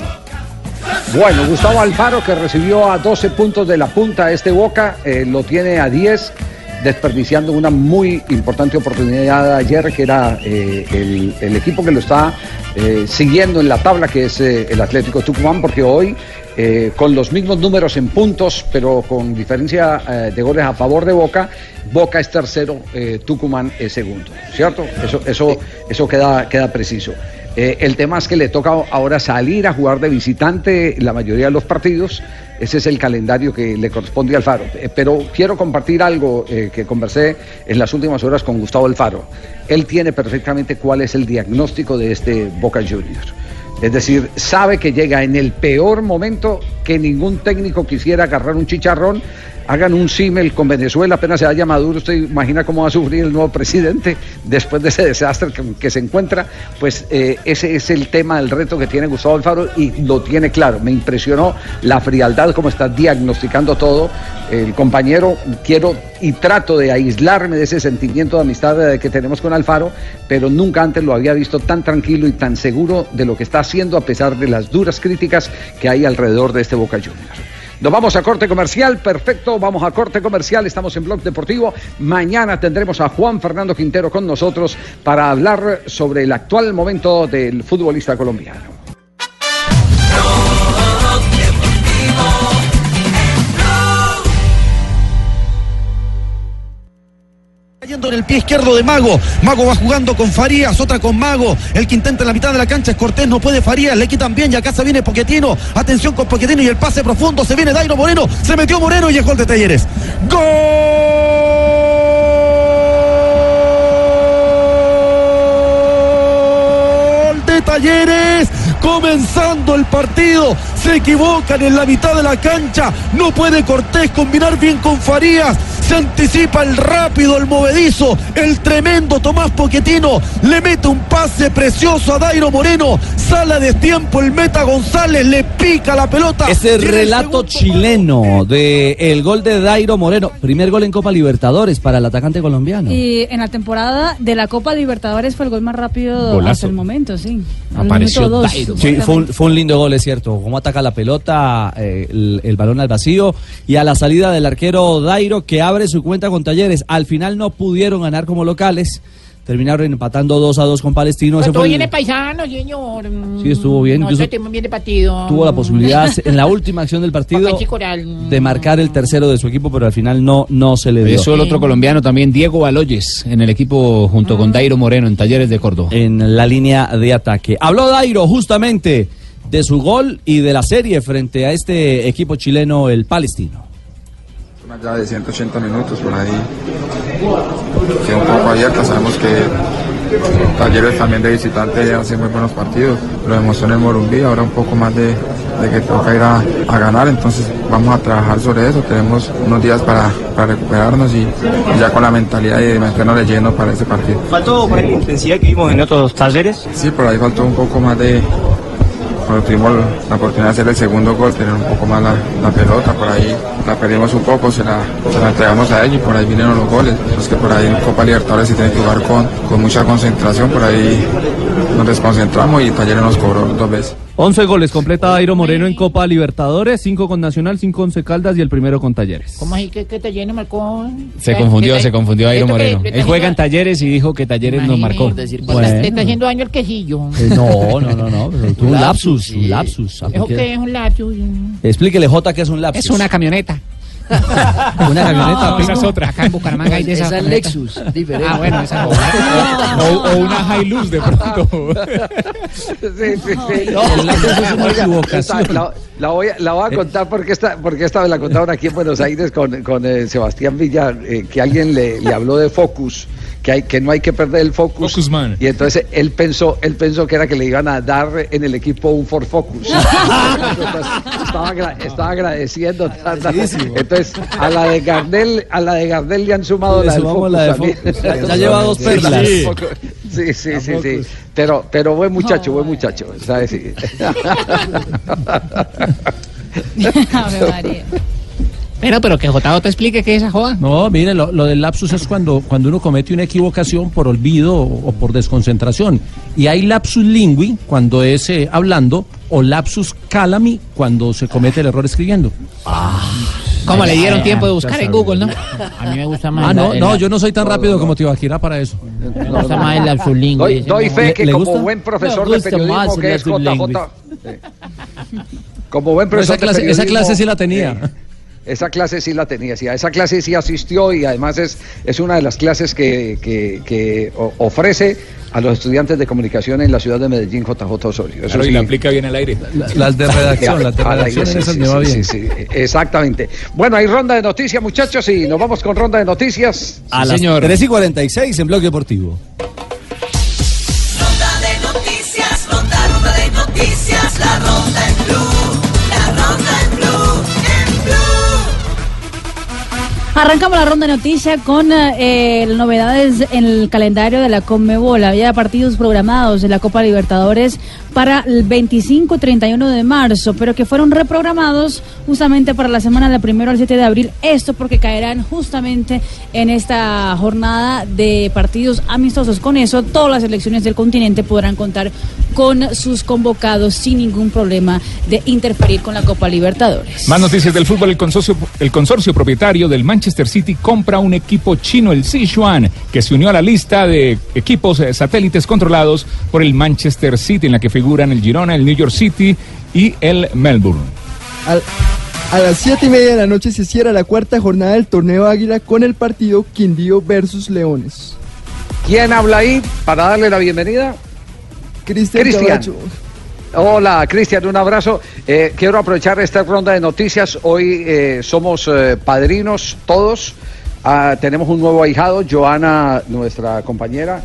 Bueno, Gustavo Alfaro, que recibió a 12 puntos de la punta este Boca, eh, lo tiene a 10, desperdiciando una muy importante oportunidad ayer, que era eh, el, el equipo que lo está eh, siguiendo en la tabla, que es eh, el Atlético Tucumán, porque hoy, con los mismos números en puntos, pero con diferencia de goles a favor de Boca, Boca es tercero, Tucumán es segundo, ¿cierto? Eso, eso, eso queda, queda preciso. El tema es que le toca ahora salir a jugar de visitante la mayoría de los partidos. Ese es el calendario que le corresponde al Faro. Eh, pero quiero compartir algo eh, que conversé en las últimas horas con Gustavo Alfaro. Él tiene perfectamente cuál es el diagnóstico de este Boca Juniors. Es decir, sabe que llega en el peor momento que ningún técnico quisiera agarrar un chicharrón. Hagan un símil con Venezuela, apenas se vaya Maduro, usted imagina cómo va a sufrir el nuevo presidente después de ese desastre que, que se encuentra. Pues eh, ese es el tema, el reto que tiene Gustavo Alfaro y lo tiene claro. Me impresionó la frialdad, como está diagnosticando todo. El compañero, quiero y trato de aislarme de ese sentimiento de amistad eh, que tenemos con Alfaro, pero nunca antes lo había visto tan tranquilo y tan seguro de lo que está haciendo a pesar de las duras críticas que hay alrededor de este Boca Juniors. Nos vamos a corte comercial, perfecto, vamos a corte comercial, estamos en Blog Deportivo. Mañana tendremos a Juan Fernando Quintero con nosotros para hablar sobre el actual momento del futbolista colombiano. En el pie izquierdo de Mago. Mago va jugando con Farías, otra con Mago. El que intenta en la mitad de la cancha es Cortés, no puede Farías, le quitan bien y acá se viene Poquetino. Atención con Poquetino y el pase profundo. Se viene Dairo Moreno, se metió Moreno y es gol de Talleres. ¡Gol de Talleres! Comenzando el partido, se equivocan en la mitad de la cancha. No puede Cortés combinar bien con Farías. Se anticipa el rápido, el movedizo, el tremendo Tomás Poquetino. Le mete un pase precioso a Dairo Moreno. Sale a destiempo el meta González. Le pica la pelota. Ese relato chileno de el gol de Dairo Moreno, primer gol en Copa Libertadores para el atacante colombiano. Y en la temporada de la Copa Libertadores fue el gol más rápido Golazo. hasta el momento, sí. Apareció Dairo. Sí, fue un, fue un lindo gol, es cierto. Cómo la pelota, eh, el, el balón al vacío y a la salida del arquero Dairo que abre su cuenta con Talleres. Al final no pudieron ganar como locales. Terminaron empatando 2 a 2 con Palestino. El- bien de paisano, señor. Sí, estuvo bien. Incluso tenemos bien de partido. tuvo la posibilidad en la última acción del partido de marcar el tercero de su equipo, pero al final no, no se le dio. Eso el otro colombiano también, Diego Baloyes, en el equipo junto con Dairo Moreno en Talleres de Córdoba. en la línea de ataque. Habló Dairo justamente de su gol y de la serie frente a este equipo chileno, el palestino. Una llave de 180 minutos por ahí. Queda un poco abierta. Sabemos que Talleres también de visitante hace muy buenos partidos. Lo demostró en el Morumbí. Ahora un poco más de, de que toca ir a, a ganar. Entonces vamos a trabajar sobre eso. Tenemos unos días para, para recuperarnos y, y ya con la mentalidad de meternos de lleno para ese partido. ¿Faltó por ahí la intensidad que vimos en otros talleres? Sí, por ahí faltó un poco más de. Cuando tuvimos la oportunidad de hacer el segundo gol, tener un poco más la, pelota, por ahí la perdimos un poco, se la, se la entregamos a ellos y por ahí vinieron los goles. Es que por ahí en Copa Libertadores se tiene que jugar con, con mucha concentración, por ahí nos desconcentramos y Talleres nos cobró dos veces. 11 goles completa Dairo Moreno en Copa Libertadores, 5 con Nacional, 5 con Caldas y el primero con Talleres. ¿Cómo así que, que te lleno marcó? Se confundió, ¿qué- se confundió Dairo Moreno. Él juega en Talleres y dijo que Talleres nos marcó. Le está haciendo daño al quesillo. Eh, no, no, no, no, pero tuvo un lapsus, un lapsus. ¿Eso qué es un lapsus? Explíquele, Jota, que es un lapsus. Es una camioneta. Una camioneta, No, esa es otra. Acá en Bucaramanga hay de esas. Esa es. Lexus, diferente. Ah, bueno, esa es O, o una Hilux de pronto. Sí, sí, sí. El lapsus es una Oiga, equivocación. esta- La, la voy, a, la voy a contar porque esta, porque esta me la contaron aquí en Buenos Aires con, con eh, Sebastián Villar, eh, que alguien le, le habló de Focus, que, hay, que no hay que perder el Focus. Y entonces él pensó, él pensó que era que le iban a dar en el equipo un Ford Focus. Estaba, agra- estaba agradeciendo. Entonces, a la de Gardel, a la de Gardel le han sumado Le la del Focus. la de. Focus. Ya- ya lleva dos perlas. Sí, Sí, sí, sí, sí. Pero, pero buen muchacho, buen muchacho. ¿sabes? Sí. Ave María. Pero, pero que JJ te explique qué es esa joda. No, mire, lo, lo del lapsus es cuando, cuando uno comete una equivocación por olvido o, o por desconcentración. Y hay lapsus lingui cuando es eh, hablando o lapsus calami cuando se comete el error escribiendo. Como le dieron tiempo de buscar en Google, ¿no? A mí me gusta más. Ah, no, no, yo no soy tan rápido como Tibaquira para eso. Me gusta más el lapsus lingüe. Doy, doy fe que como buen profesor Me de periodismo más que es JJ. Como buen profesor esa clase- de esa clase sí la tenía. Esa clase sí la tenía, sí, a esa clase sí asistió y además es, es una de las clases que, que- ofrece a los estudiantes de comunicación en la ciudad de Medellín, JJ Osorio. Eso Claro, y la aplica bien al aire. Las de redacción, las de redacción sí, esas sí, me va sí, bien. sí, sí, exactamente. Bueno, hay ronda de noticias, muchachos, y nos vamos con ronda de noticias. A las 3 y 46 en Bloque Deportivo. Arrancamos la ronda de noticias con eh, las novedades en el calendario de la Conmebol. Había partidos programados de la Copa Libertadores para el 25 y 31 de marzo, pero que fueron reprogramados justamente para la semana del 1 al 7 de abril. Esto porque caerán justamente en esta jornada de partidos amistosos. Con eso, todas las selecciones del continente podrán contar con sus convocados sin ningún problema de interferir con la Copa Libertadores. Más noticias del fútbol. El consorcio, el consorcio propietario del Manchester City compra un equipo chino, el Sichuan, que se unió a la lista de equipos eh, satélites controlados por el Manchester City, en la que figuran el Girona, el New York City y el Melbourne. Al- a las 7 y media de la noche se cierra la cuarta jornada del torneo Águila con el partido Quindío versus Leones. ¿Quién habla ahí para darle la bienvenida? Cristian. Hola, Cristian, un abrazo. Eh, quiero aprovechar esta ronda de noticias. Hoy eh, somos eh, padrinos todos. Ah, tenemos un nuevo ahijado, Joana, nuestra compañera,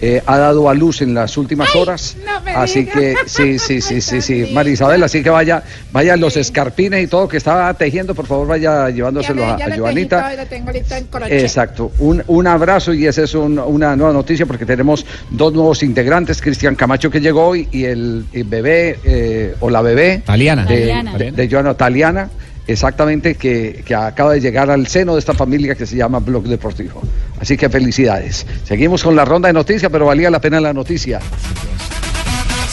eh, ha dado a luz en las últimas horas. no me así diga. que sí, sí, sí, sí, sí. María Isabel, así que vaya, vaya los escarpines y todo que estaba tejiendo, por favor vaya llevándoselo a, a Joanita. lo tengo listo en crochet. Exacto, un, un abrazo y esa es un- una nueva noticia porque tenemos dos nuevos integrantes, Cristian Camacho que llegó hoy y el, el bebé eh, o la bebé Taliana. de, Taliana. de, de Joana Taliana, exactamente, que, que acaba de llegar al seno de esta familia que se llama Blog Deportivo. Así que felicidades. Seguimos con la ronda de noticias, pero valía la pena la noticia.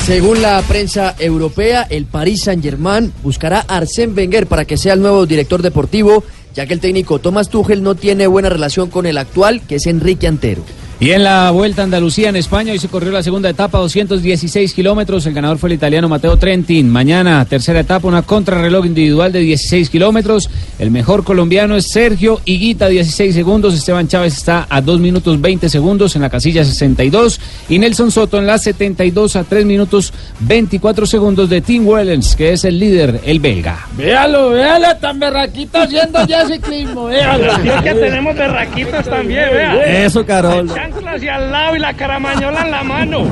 Según la prensa europea, el Paris Saint-Germain buscará a Arsène Wenger para que sea el nuevo director deportivo, ya que el técnico Thomas Tuchel no tiene buena relación con el actual, que es Enrique Antero. Y en la Vuelta a Andalucía en España hoy se corrió la segunda etapa, 216 kilómetros. El ganador fue el italiano Mateo Trentin. Mañana, tercera etapa, una contrarreloj individual de 16 kilómetros. El mejor colombiano es Sergio Higuita, 16 segundos. Esteban Chávez está a 2 minutos 20 segundos en la casilla 62. Y Nelson Soto en la 72 a 3 minutos 24 segundos de Tim Wellens, que es el líder, el belga. Véalo, véalo, tan berraquito haciendo ya ciclismo, véalo. Que tenemos berraquitos también, vea. Eso, Carol. Y al lado y la caramañola en la mano.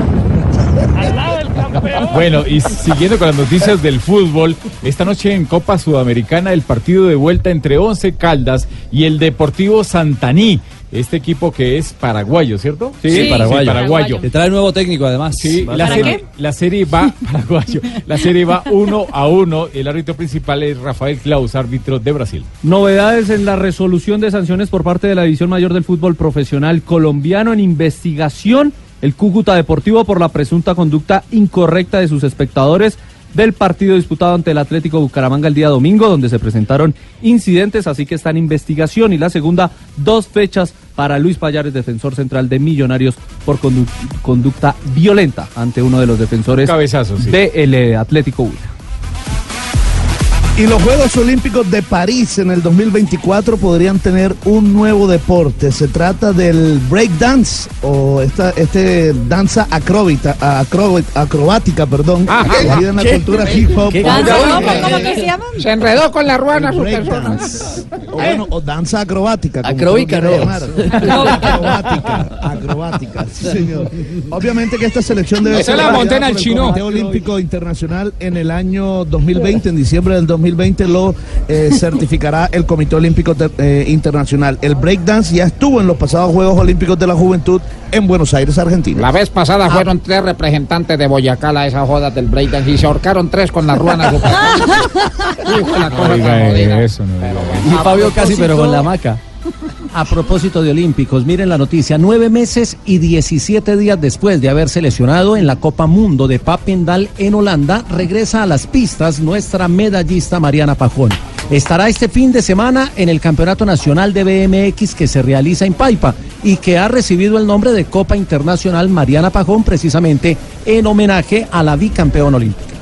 Al lado del campeón. Bueno, y siguiendo con las noticias del fútbol, esta noche en Copa Sudamericana el partido de vuelta entre Once Caldas y el Deportivo Santaní. Este equipo que es paraguayo, ¿cierto? Sí, paraguayo. paraguayo. Le trae nuevo técnico, además. Sí, la ¿Para serie, qué? la serie va paraguayo. La serie va uno a uno. El árbitro principal es Rafael Klaus, árbitro de Brasil. Novedades en la resolución de sanciones por parte de la División Mayor del Fútbol Profesional Colombiano en investigación el Cúcuta Deportivo por la presunta conducta incorrecta de sus espectadores del partido disputado ante el Atlético Bucaramanga el día domingo, donde se presentaron incidentes, así que está en investigación. Y la segunda, dos fechas para Luis Payares, defensor central de Millonarios, por condu- conducta violenta ante uno de los defensores sí. del eh, Atlético Huila. Y los Juegos Olímpicos de París en el 2024 podrían tener un nuevo deporte. Se trata del breakdance o esta este danza acróbita, acro- acrobática, perdón, que en la ¿Qué? cultura hip hop. ¿Qué? ¿Danza? eh, ¿Cómo que se llama? Se enredó con la ruana su persona. O, bueno, o danza acrobática. Acróbica, no. Acrobática. Acrobática, sí, señor. Obviamente que esta selección debe Esa ser la monté en validada el por chino. Comité Olímpico Internacional en el año 2020, en diciembre del 2020 lo eh, certificará el Comité Olímpico eh, Internacional. El breakdance ya estuvo en los pasados Juegos Olímpicos de la Juventud en Buenos Aires, Argentina. La vez pasada fueron tres representantes de Boyacá a esa joda del breakdance y se ahorcaron tres con la ruana. Hijo de la cosa Oiga, tan jodida. eso no diga. Y Fabio casi, pero con la hamaca. A propósito de Olímpicos, miren la noticia, nueve meses y 17 días después de haberse lesionado en la Copa Mundo de Papendal en Holanda, regresa a las pistas nuestra medallista Mariana Pajón. Estará este fin de semana en el Campeonato Nacional de BMX que se realiza en Paipa y que ha recibido el nombre de Copa Internacional Mariana Pajón precisamente en homenaje a la bicampeona olímpica.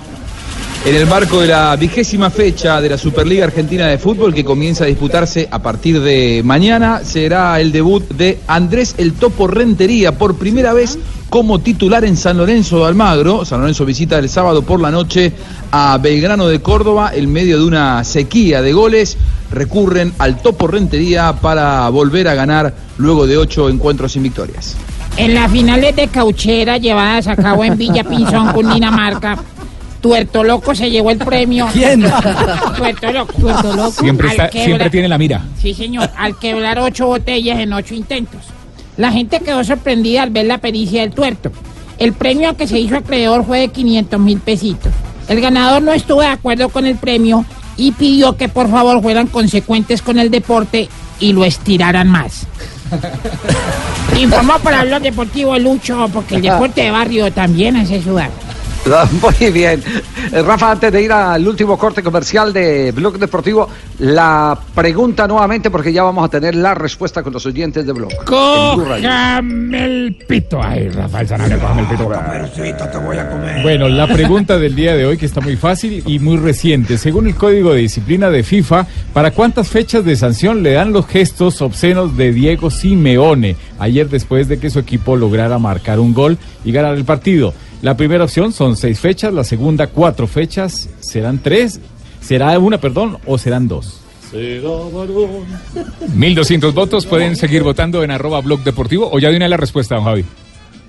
En el marco de la vigésima fecha de la Superliga Argentina de Fútbol que comienza a disputarse a partir de mañana, será el debut de Andrés El Topo Rentería por primera vez como titular en San Lorenzo de Almagro. San Lorenzo visita el sábado por la noche a Belgrano de Córdoba en medio de una sequía de goles. Recurren al Topo Rentería para volver a ganar luego de ocho encuentros sin victorias. En las finales de cauchera llevadas a cabo en Villa Pinzón, Cundinamarca, Tuerto Loco se llevó el premio. ¿Quién? Tuerto Loco. Tuerto Loco. Siempre, está, tiene la mira. Sí, señor, al quebrar ocho botellas en ocho intentos. La gente quedó sorprendida al ver la pericia del tuerto. El premio que se hizo acreedor fue de 500 mil pesitos. El ganador no estuvo de acuerdo con el premio y pidió que por favor fueran consecuentes con el deporte y lo estiraran más. Informó para hablar deportivo Lucho, porque el deporte de barrio también hace sudar. Muy bien. Eh, Rafa, antes de ir al último corte comercial de Blog Deportivo, la pregunta nuevamente, porque ya vamos a tener la respuesta con los oyentes de Blog. Cójame el pito. Ay, Rafael Sanabria, cójame el pito. te voy a comer. Bueno, la pregunta del día de hoy que está muy fácil y muy reciente. Según el Código de Disciplina de FIFA, ¿para cuántas fechas de sanción le dan los gestos obscenos de Diego Simeone ayer después de que su equipo lograra marcar un gol y ganar el partido? La primera opción son seis fechas, la segunda cuatro fechas, serán tres, será una, perdón, o serán dos. 1200 votos pueden seguir votando en arroba blog deportivo o ya viene la respuesta, don Javi.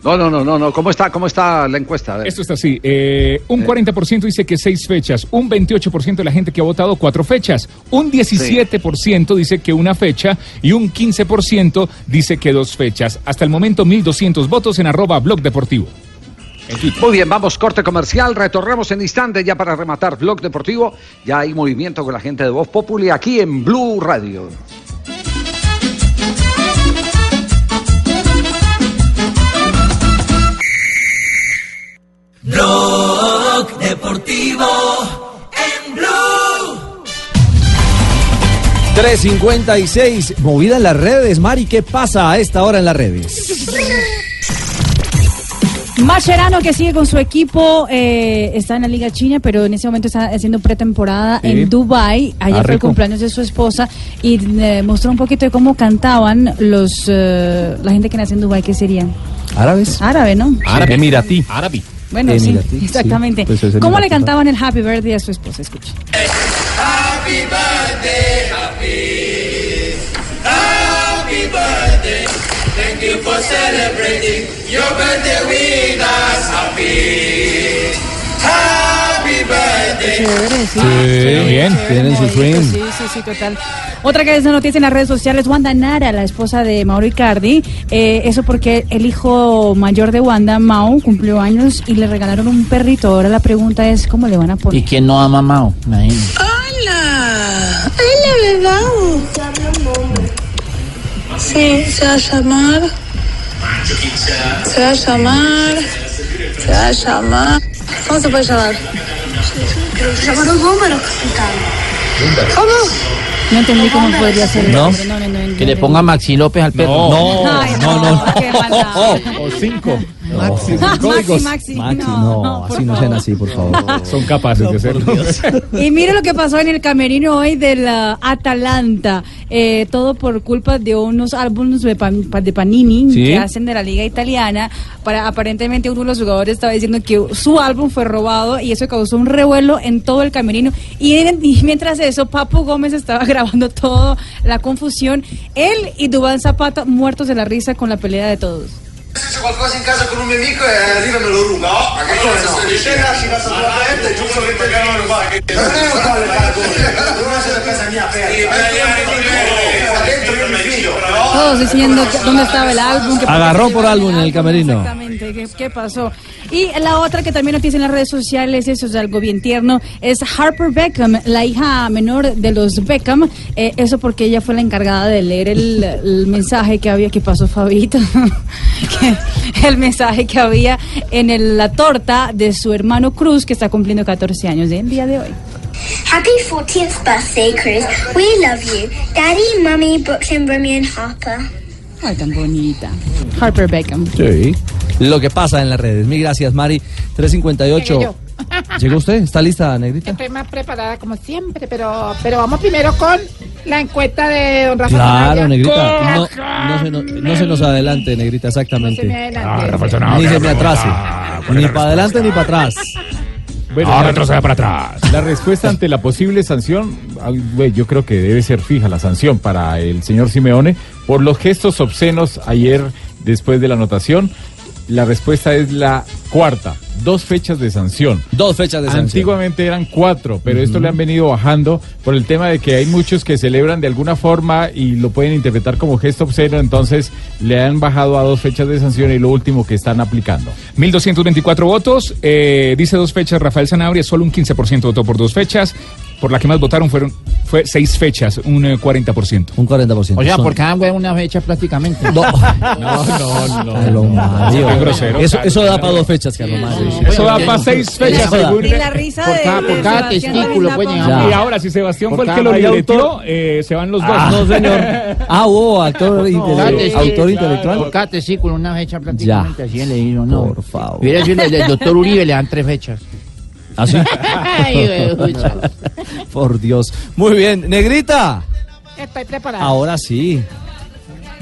No, no, no, no, no. ¿Cómo está, cómo está la encuesta? A ver. Esto está así. eh, un 40% dice que seis fechas, un 28% de la gente que ha votado cuatro fechas, un 17% dice que una fecha y un 15% dice que dos fechas. Hasta el momento 1.200 votos en arroba blog deportivo. Muy bien, vamos, corte comercial. Retornamos en instante ya para rematar Blog Deportivo. Ya hay movimiento con la gente de Voz Populi aquí en Blue Radio. Blog Deportivo en Blue. 356, movida en las redes. Mari, ¿qué pasa a esta hora en las redes? Mascherano que sigue con su equipo, eh, está en la Liga China, pero en ese momento está haciendo pretemporada Sí. en Dubai. Ah, Ayer fue el cumpleaños de su esposa y eh, mostró un poquito de cómo cantaban los eh, la gente que nace en Dubai, que serían ¿Árabes? árabe, ¿no? Árabe. Emiratí. Árabe. Bueno, Emiratí, sí, sí. exactamente. Pues es ¿Cómo le cantaban el Happy Birthday a su esposa? Escucha. Happy birthday, Thank you for celebrating your birthday with us. Happy. Happy birthday. Chévere, sí. Sí, bien, tienen su swing. Sí, sí, sí, total. Otra que es de noticia en las redes sociales, Wanda Nara, la esposa de Mauro Icardi. Eh, eso porque el hijo mayor de Wanda, Mau, cumplió años y le regalaron un perrito. Ahora la pregunta es, ¿cómo le van a poner? ¿Y quién no ama a Mao? Imagínate. Hola, hola, bebé. Sí, se va a llamar. Se va a llamar. Se va a llamar. ¿Cómo se puede llamar? Llamaron números. ¿Cómo? No entendí cómo podría ser ¿No? No, no, no, no Que le ponga Maxi López al perro. No, no, no. qué maldad. O cinco. Maxi, Maxi, Maxi, no, no, así no sean así, por favor. Son capaces de hacerlo. Y mire lo que pasó en el camerino hoy del ah, Atalanta. Eh, todo por culpa de unos álbumes de, Pan- de Panini Sí. que hacen de la liga italiana. Para Aparentemente uno de los jugadores estaba diciendo que su álbum fue robado y eso causó un revuelo en todo el camerino. Y, y mientras eso, Papu Gómez estaba grabando toda la confusión. Él y Dubán Zapata muertos de la risa con la pelea de todos. Se qualcosa in casa con un mio amico e arriva e me lo ruba. No, ma che cosa? Se lasci la sua aperta è giusto che te la rubare. Non è uguale il paragone. Non lascia la casa mia aperta. Qua dentro io mi fido. Todos diciendo dónde estaba el álbum. Agarró por álbum en el camerino. Exactamente, ¿qué, qué pasó? Y la otra que también noticia en las redes sociales, eso es algo bien tierno, es Harper Beckham, la hija menor de los Beckham. Eh, eso porque ella fue la encargada de leer el, el mensaje que había, que pasó Fabito, el mensaje que había en el- la torta de su hermano Cruz, que está cumpliendo 14 años el día de hoy. Happy 40th birthday, Cruz. We love you. Daddy, Mummy, Brooks and Remy and Harper. Ay, tan bonita. Harper Beckham. Sí. Lo que pasa en las redes. Mil gracias, Mari. 358. Llegué yo. ¿Llegó usted? ¿Está lista, Negrita? Estoy más preparada como siempre, pero, pero vamos primero con la encuesta de don Rafa Claro, Sanabria. Negrita. No, no se nos, no se nos adelante, Negrita, exactamente. No se me adelante. Ni se me atrase. Ni para adelante ni para atrás. Bueno, No, retroceda para atrás. La respuesta ante la posible sanción, yo creo que debe ser fija la sanción para el señor Simeone por los gestos obscenos ayer después de la anotación. La respuesta es la cuarta, dos fechas de sanción. Dos fechas de sanción. Antiguamente eran cuatro, pero esto le han venido bajando por el tema de que hay muchos que celebran de alguna forma y lo pueden interpretar como gesto obsceno, entonces le han bajado a dos fechas de sanción y lo último que están aplicando. 1.224 votos. eh, dice dos fechas Rafael Sanabria, solo un 15% votó por dos fechas. Por la que más votaron fueron fue seis fechas, un eh, 40%. Un 40%. O sea, Son- por cada huevo una fecha prácticamente. No, no, no. Carlos Mario. Qué grosero, Eso, Carlos. eso da para dos fechas, Carlos Mario. Eso da para seis fechas, según- Y la risa Por de cada- por cada testículo, pues, Y ahora, si Sebastián Por fue el que lo hay libreteó, eh, se van los dos. No, señor. Ah, hubo actor, intele- Claro, autor intelectual. Por cada testículo una fecha prácticamente. Así he leído, ¿no? Por favor. Hubiera sido el doctor Uribe, le dan tres fechas. ¿Ah, sí? Ay, güey, Por Dios. Muy bien. Negrita. Estoy preparada. Ahora sí.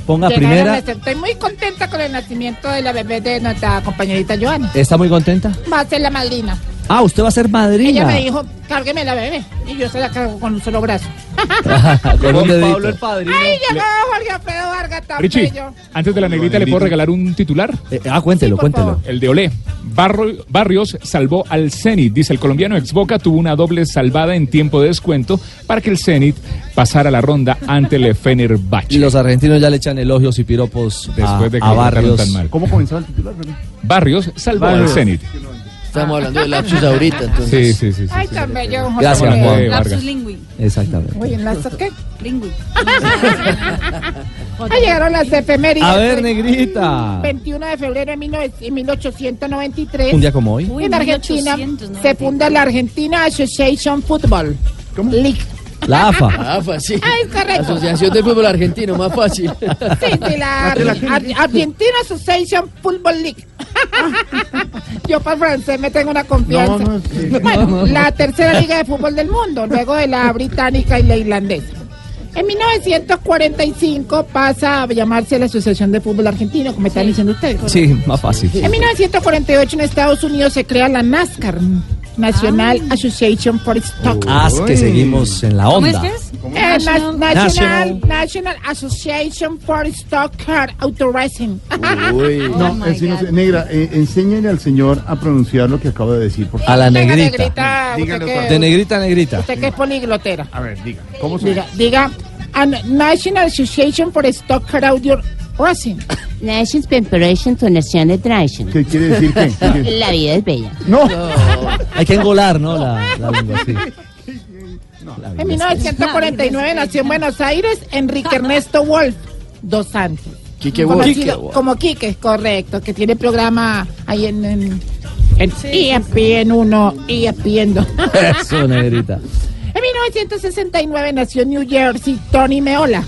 Ponga Llegaron primera. este- Estoy muy contenta con el nacimiento de la bebé de nuestra compañerita Joana. ¿Está muy contenta? Va a ser la madrina. Ah, usted va a ser Ella madrina. me dijo, cárgueme la bebé. Y yo se la cargo con un solo brazo. Con un dedito. Pablo el padrino. ¡Ay, llegó Jorge Alfredo Vargas tan Richie, bello! antes de la negrita, ¿le puedo regalar un titular? ah, cuéntelo, cuéntelo. El de Olé. Barro- Barrios salvó al Zenit. Dice, el colombiano ex Boca tuvo una doble salvada en tiempo de descuento para que el Zenit pasara la ronda ante el Fenerbahce. Y los argentinos ya le echan elogios y piropos Después a, de que a lo trataron Barrios. tan mal. ¿Cómo comenzaba el titular? Barrios salvó Barrios. al Zenit. Estamos hablando de lapsus ahorita, entonces. Sí, sí, sí. sí, ¡Ay, sí. tan bello! Jorge Gracias. Juan. Lapsus Vargas. lingui. Exactamente. Oye, ¿en las qué? Lingui. Ahí llegaron las efemérides. A ver, negrita. 21 de febrero de 19 de 1893. Un día como hoy. Uy, en Argentina 1893. se funda la Argentina Association Football League. La AFA. Ah, pues sí. Ah, es correcto. Asociación de Fútbol Argentino, más fácil. Sí, sí, la Ar- Ar- Argentina Association Football League. Yo para el francés me tengo una confianza. No, no, sí. Bueno, la tercera liga de fútbol del mundo, luego de la británica y la irlandesa. En 1945 pasa a llamarse la Asociación de Fútbol Argentino, como están diciendo ustedes. Sí, más fácil. En 1948 en Estados Unidos se crea la NASCAR, National Association for Stock. Ah, es que seguimos en la ¿Cómo onda. es que es? Eh, na- National- National, National. National Association for Stock Car Auto Racing. Uy. No, Oh eh, sí, no. Negra, eh, enséñale al señor a pronunciar lo que acabo de decir. Por favor. A la negrita. negrita, que- De negrita a negrita. Usted que es poliglotera. A ver, diga. ¿Cómo se Diga, diga, National Association for Stock Car Auto Racing. Nations Preparation to National Tradition. ¿Qué quiere decir qué? ¿Qué quiere- La vida es bella. No. Hay que engolar, ¿no? La, la lengua, sí. La En vida es- 1949 nació en Buenos Aires Enrique Ernesto Wolf dos Santos. Quique Wolf. Conocido Quique Wolf. Como Quique, correcto, que tiene programa ahí en, en, en ESPN 1, ESPN 2. Eso, negrita. En 1969 nació en New Jersey Tony Meola.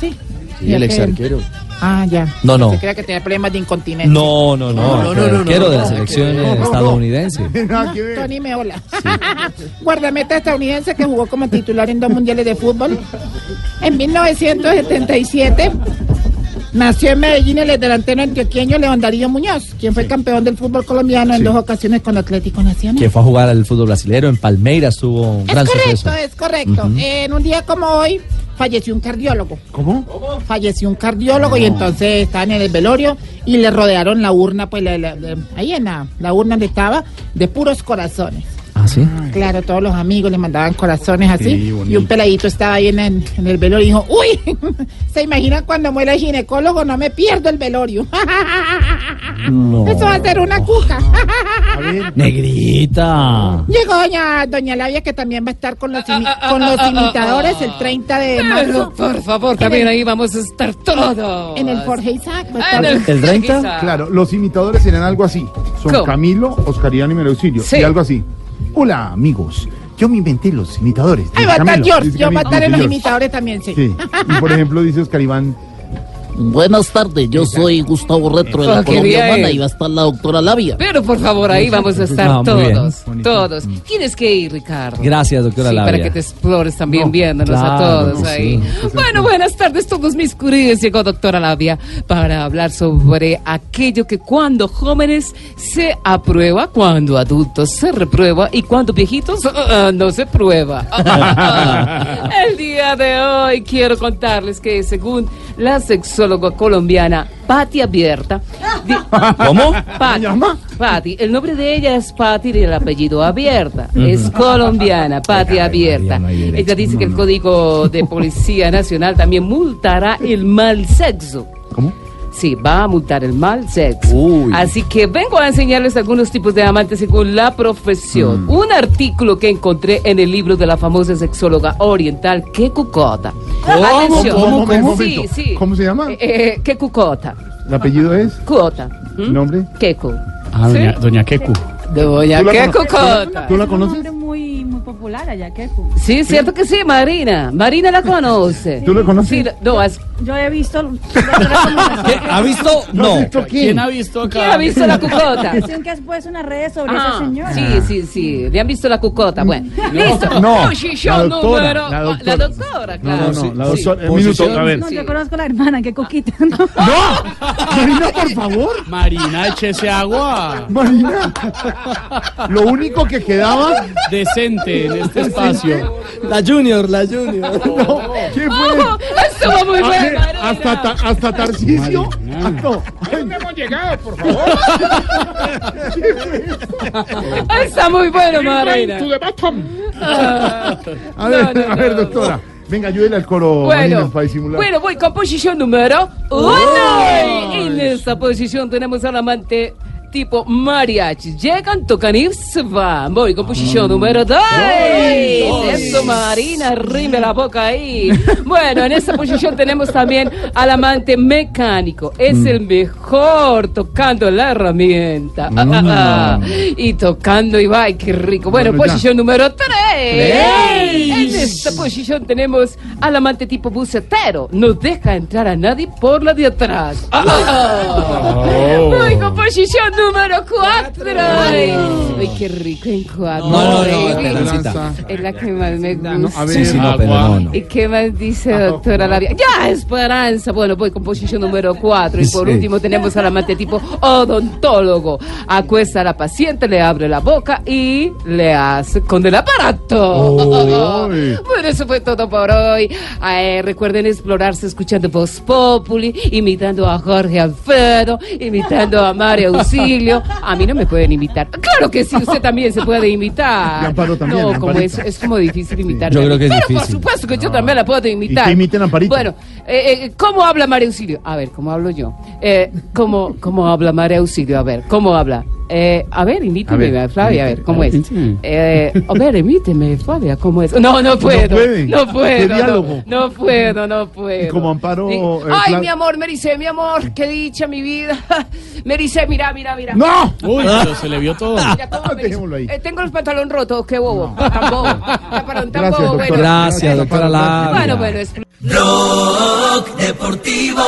Sí. Sí, el ex arquero. Ah, ya. No, no. Se crea que tenía problemas de incontinencia. No, no, no. No, no, no, no, de la selección no, no, no. estadounidense. Tony Meola. Guardameta estadounidense que jugó como titular en dos mundiales de fútbol. En 1977 nació en Medellín el delantero antioqueño León Darío Muñoz, quien fue campeón del fútbol colombiano en Sí. dos ocasiones con Atlético Nacional. Que fue a jugar al fútbol brasileño en Palmeiras, tuvo un Es gran correcto, suceso. es correcto. Ujú. En un día como hoy falleció un cardiólogo. ¿Cómo? Falleció un cardiólogo y entonces estaban en el velorio y le rodearon la urna, pues la- la- la- ahí en la, la urna donde estaba, de puros corazones. Ah, sí. Claro, todos los amigos le mandaban corazones así. Sí, y un peladito estaba ahí en, el- en el velorio y dijo, uy, ¿se imaginan cuando muera el ginecólogo? No me pierdo el velorio. No. Eso va a ser una cuca. A ver. Negrita. Llegó doña, doña Labia que también va a estar con los, imi- con los imitadores el 30 de marzo. Por favor, también el- ahí vamos a estar todos. En el Jorge Isaac. va a Ah, estar- el- ¿El 30? Isa. Claro, los imitadores serán algo así. Son ¿Cómo? Camilo, Oscariano y Melauxilio. Sí. Y algo así. Hola, amigos. Yo me inventé los imitadores. Ahí Dice va a estar George. Yo voy a estar en los imitadores también, sí. Sí. Y por ejemplo, dice Oscar Iván. Buenas tardes, yo soy Gustavo Retro de la Colombia. Humana y va a estar la doctora Labia. Pero por favor, ahí vamos a estar Ah, muy bien. todos. Todos. Tienes que ir, Ricardo. Gracias, doctora Sí, para Labia. que te explores también No, viéndonos a todos ahí. Bueno, buenas tardes todos mis queridos. Llegó doctora Labia para hablar sobre aquello que cuando jóvenes se aprueba, cuando adultos se reprueba y cuando viejitos ah, no se prueba. El día de hoy quiero contarles que según la sexóloga colombiana Patti Abierta, ¿Cómo? Patti, Patti, el nombre de ella es Patti y el apellido Abierta. Es colombiana, Patti Abierta. Ella dice que el Código de Policía Nacional también multará el mal sexo. ¿Cómo? Sí, va a multar el mal sexo. Uy. Así que vengo a enseñarles algunos tipos de amantes según la profesión. Mm. Un artículo que encontré en el libro de la famosa sexóloga oriental, Que Cucota. Atención. ¿Cómo? ¿Cómo? Sí, sí. ¿Cómo se llama? Eh, eh, Que Cucota. ¿El apellido es? Cuota. ¿Mm? ¿Nombre? Keku. Ah, doña, doña Keku. Doña ¿Tú la Keku Cota. ¿Tú la conoces? nombre muy, muy popular allá, Keku. Sí, cierto que sí, Marina. Marina la conoce. ¿Tú la conoces? Sí, la- no, es Yo he visto. ¿Ha visto? No. ¿Quién ha visto acá? ¿Quién ha visto la cucota? Dicen que has puesto unas redes sobre Ah, esa señora. Sí, sí, sí. Le han visto la cucota. Bueno, listo. no, la doctora, la doctora. La doctora, claro. No, no, la Sí. doctora. Un minuto, a ver. No, yo conozco a la hermana, qué coquita. ¿no? Marina, por favor. Marina, échese agua. Marina. Lo único que quedaba. Decente en este espacio. La Junior, la Junior. ¿Quién Oh, fue? Estuvo muy Ah, bueno. eh, hasta, ta- hasta Tarcisio. Ah, no. ¿Dónde hemos llegado, por favor? Está muy bueno. Ah, A ver, no, no, a ver, doctora. Venga, ayúdele al coro, Bueno, para disimular. bueno, voy con posición número uno. En esta posición tenemos al amante tipo mariachi Llegan, tocan y se van. Voy con posición número 2. Eso, Marina, rime la boca ahí. Bueno, en esta posición tenemos también al amante mecánico. Es el mejor tocando la herramienta. Ah, ah, ah. Y tocando y va, qué rico. Bueno, posición número 3 sexta posición tenemos al amante tipo bucetero. No deja entrar a nadie por la de atrás. Oh. Con posición número cuatro. Ay, qué rico en cuatro. No, Es la que más me gusta. a ver, sí, sí, no, pero no, ¿Y qué más dice doctora Labia? Ya, Esperanza. Bueno, voy con posición número cuatro. Y por último tenemos al amante tipo odontólogo. Acuesta a la paciente, le abre la boca y le hace con el aparato. Bueno, eso fue todo por hoy. Eh, recuerden explorarse escuchando Voz Populi, imitando a Jorge Alfredo, imitando a Mario Auxilio. A mí no me pueden imitar. Claro que sí, usted también se puede imitar. Y Amparo también, No, como es, es como difícil imitar. Yo creo que es Pero por supuesto que yo también la puedo imitar. Y que imiten a Amparito. Bueno, eh, eh, ¿cómo habla María Auxilio? A ver, ¿cómo hablo yo? Eh, ¿cómo, ¿Cómo habla María Auxilio? A ver, ¿cómo habla? Eh, a ver, imíteme, A ver, Flavia, a ver, ¿cómo es? Eh, a ver, imíteme, Flavia, ¿cómo es? No, no puedo. puede. No ¿Qué puedo. diálogo? No, no puedo, no puedo. Y como Amparo, Sí. eh, Ay, mi amor, me dice, mi amor, qué dicha mi vida. Me dice, mira, mira, mira. ¡No! Uy, pero se le vio todo. Mira, ahí. eh, tengo los pantalones rotos, qué bobo. Tan bobo. Tan Gracias, bobo, doctora. bueno. Gracias, doctora Labia. Bueno, bueno, es Blog Deportivo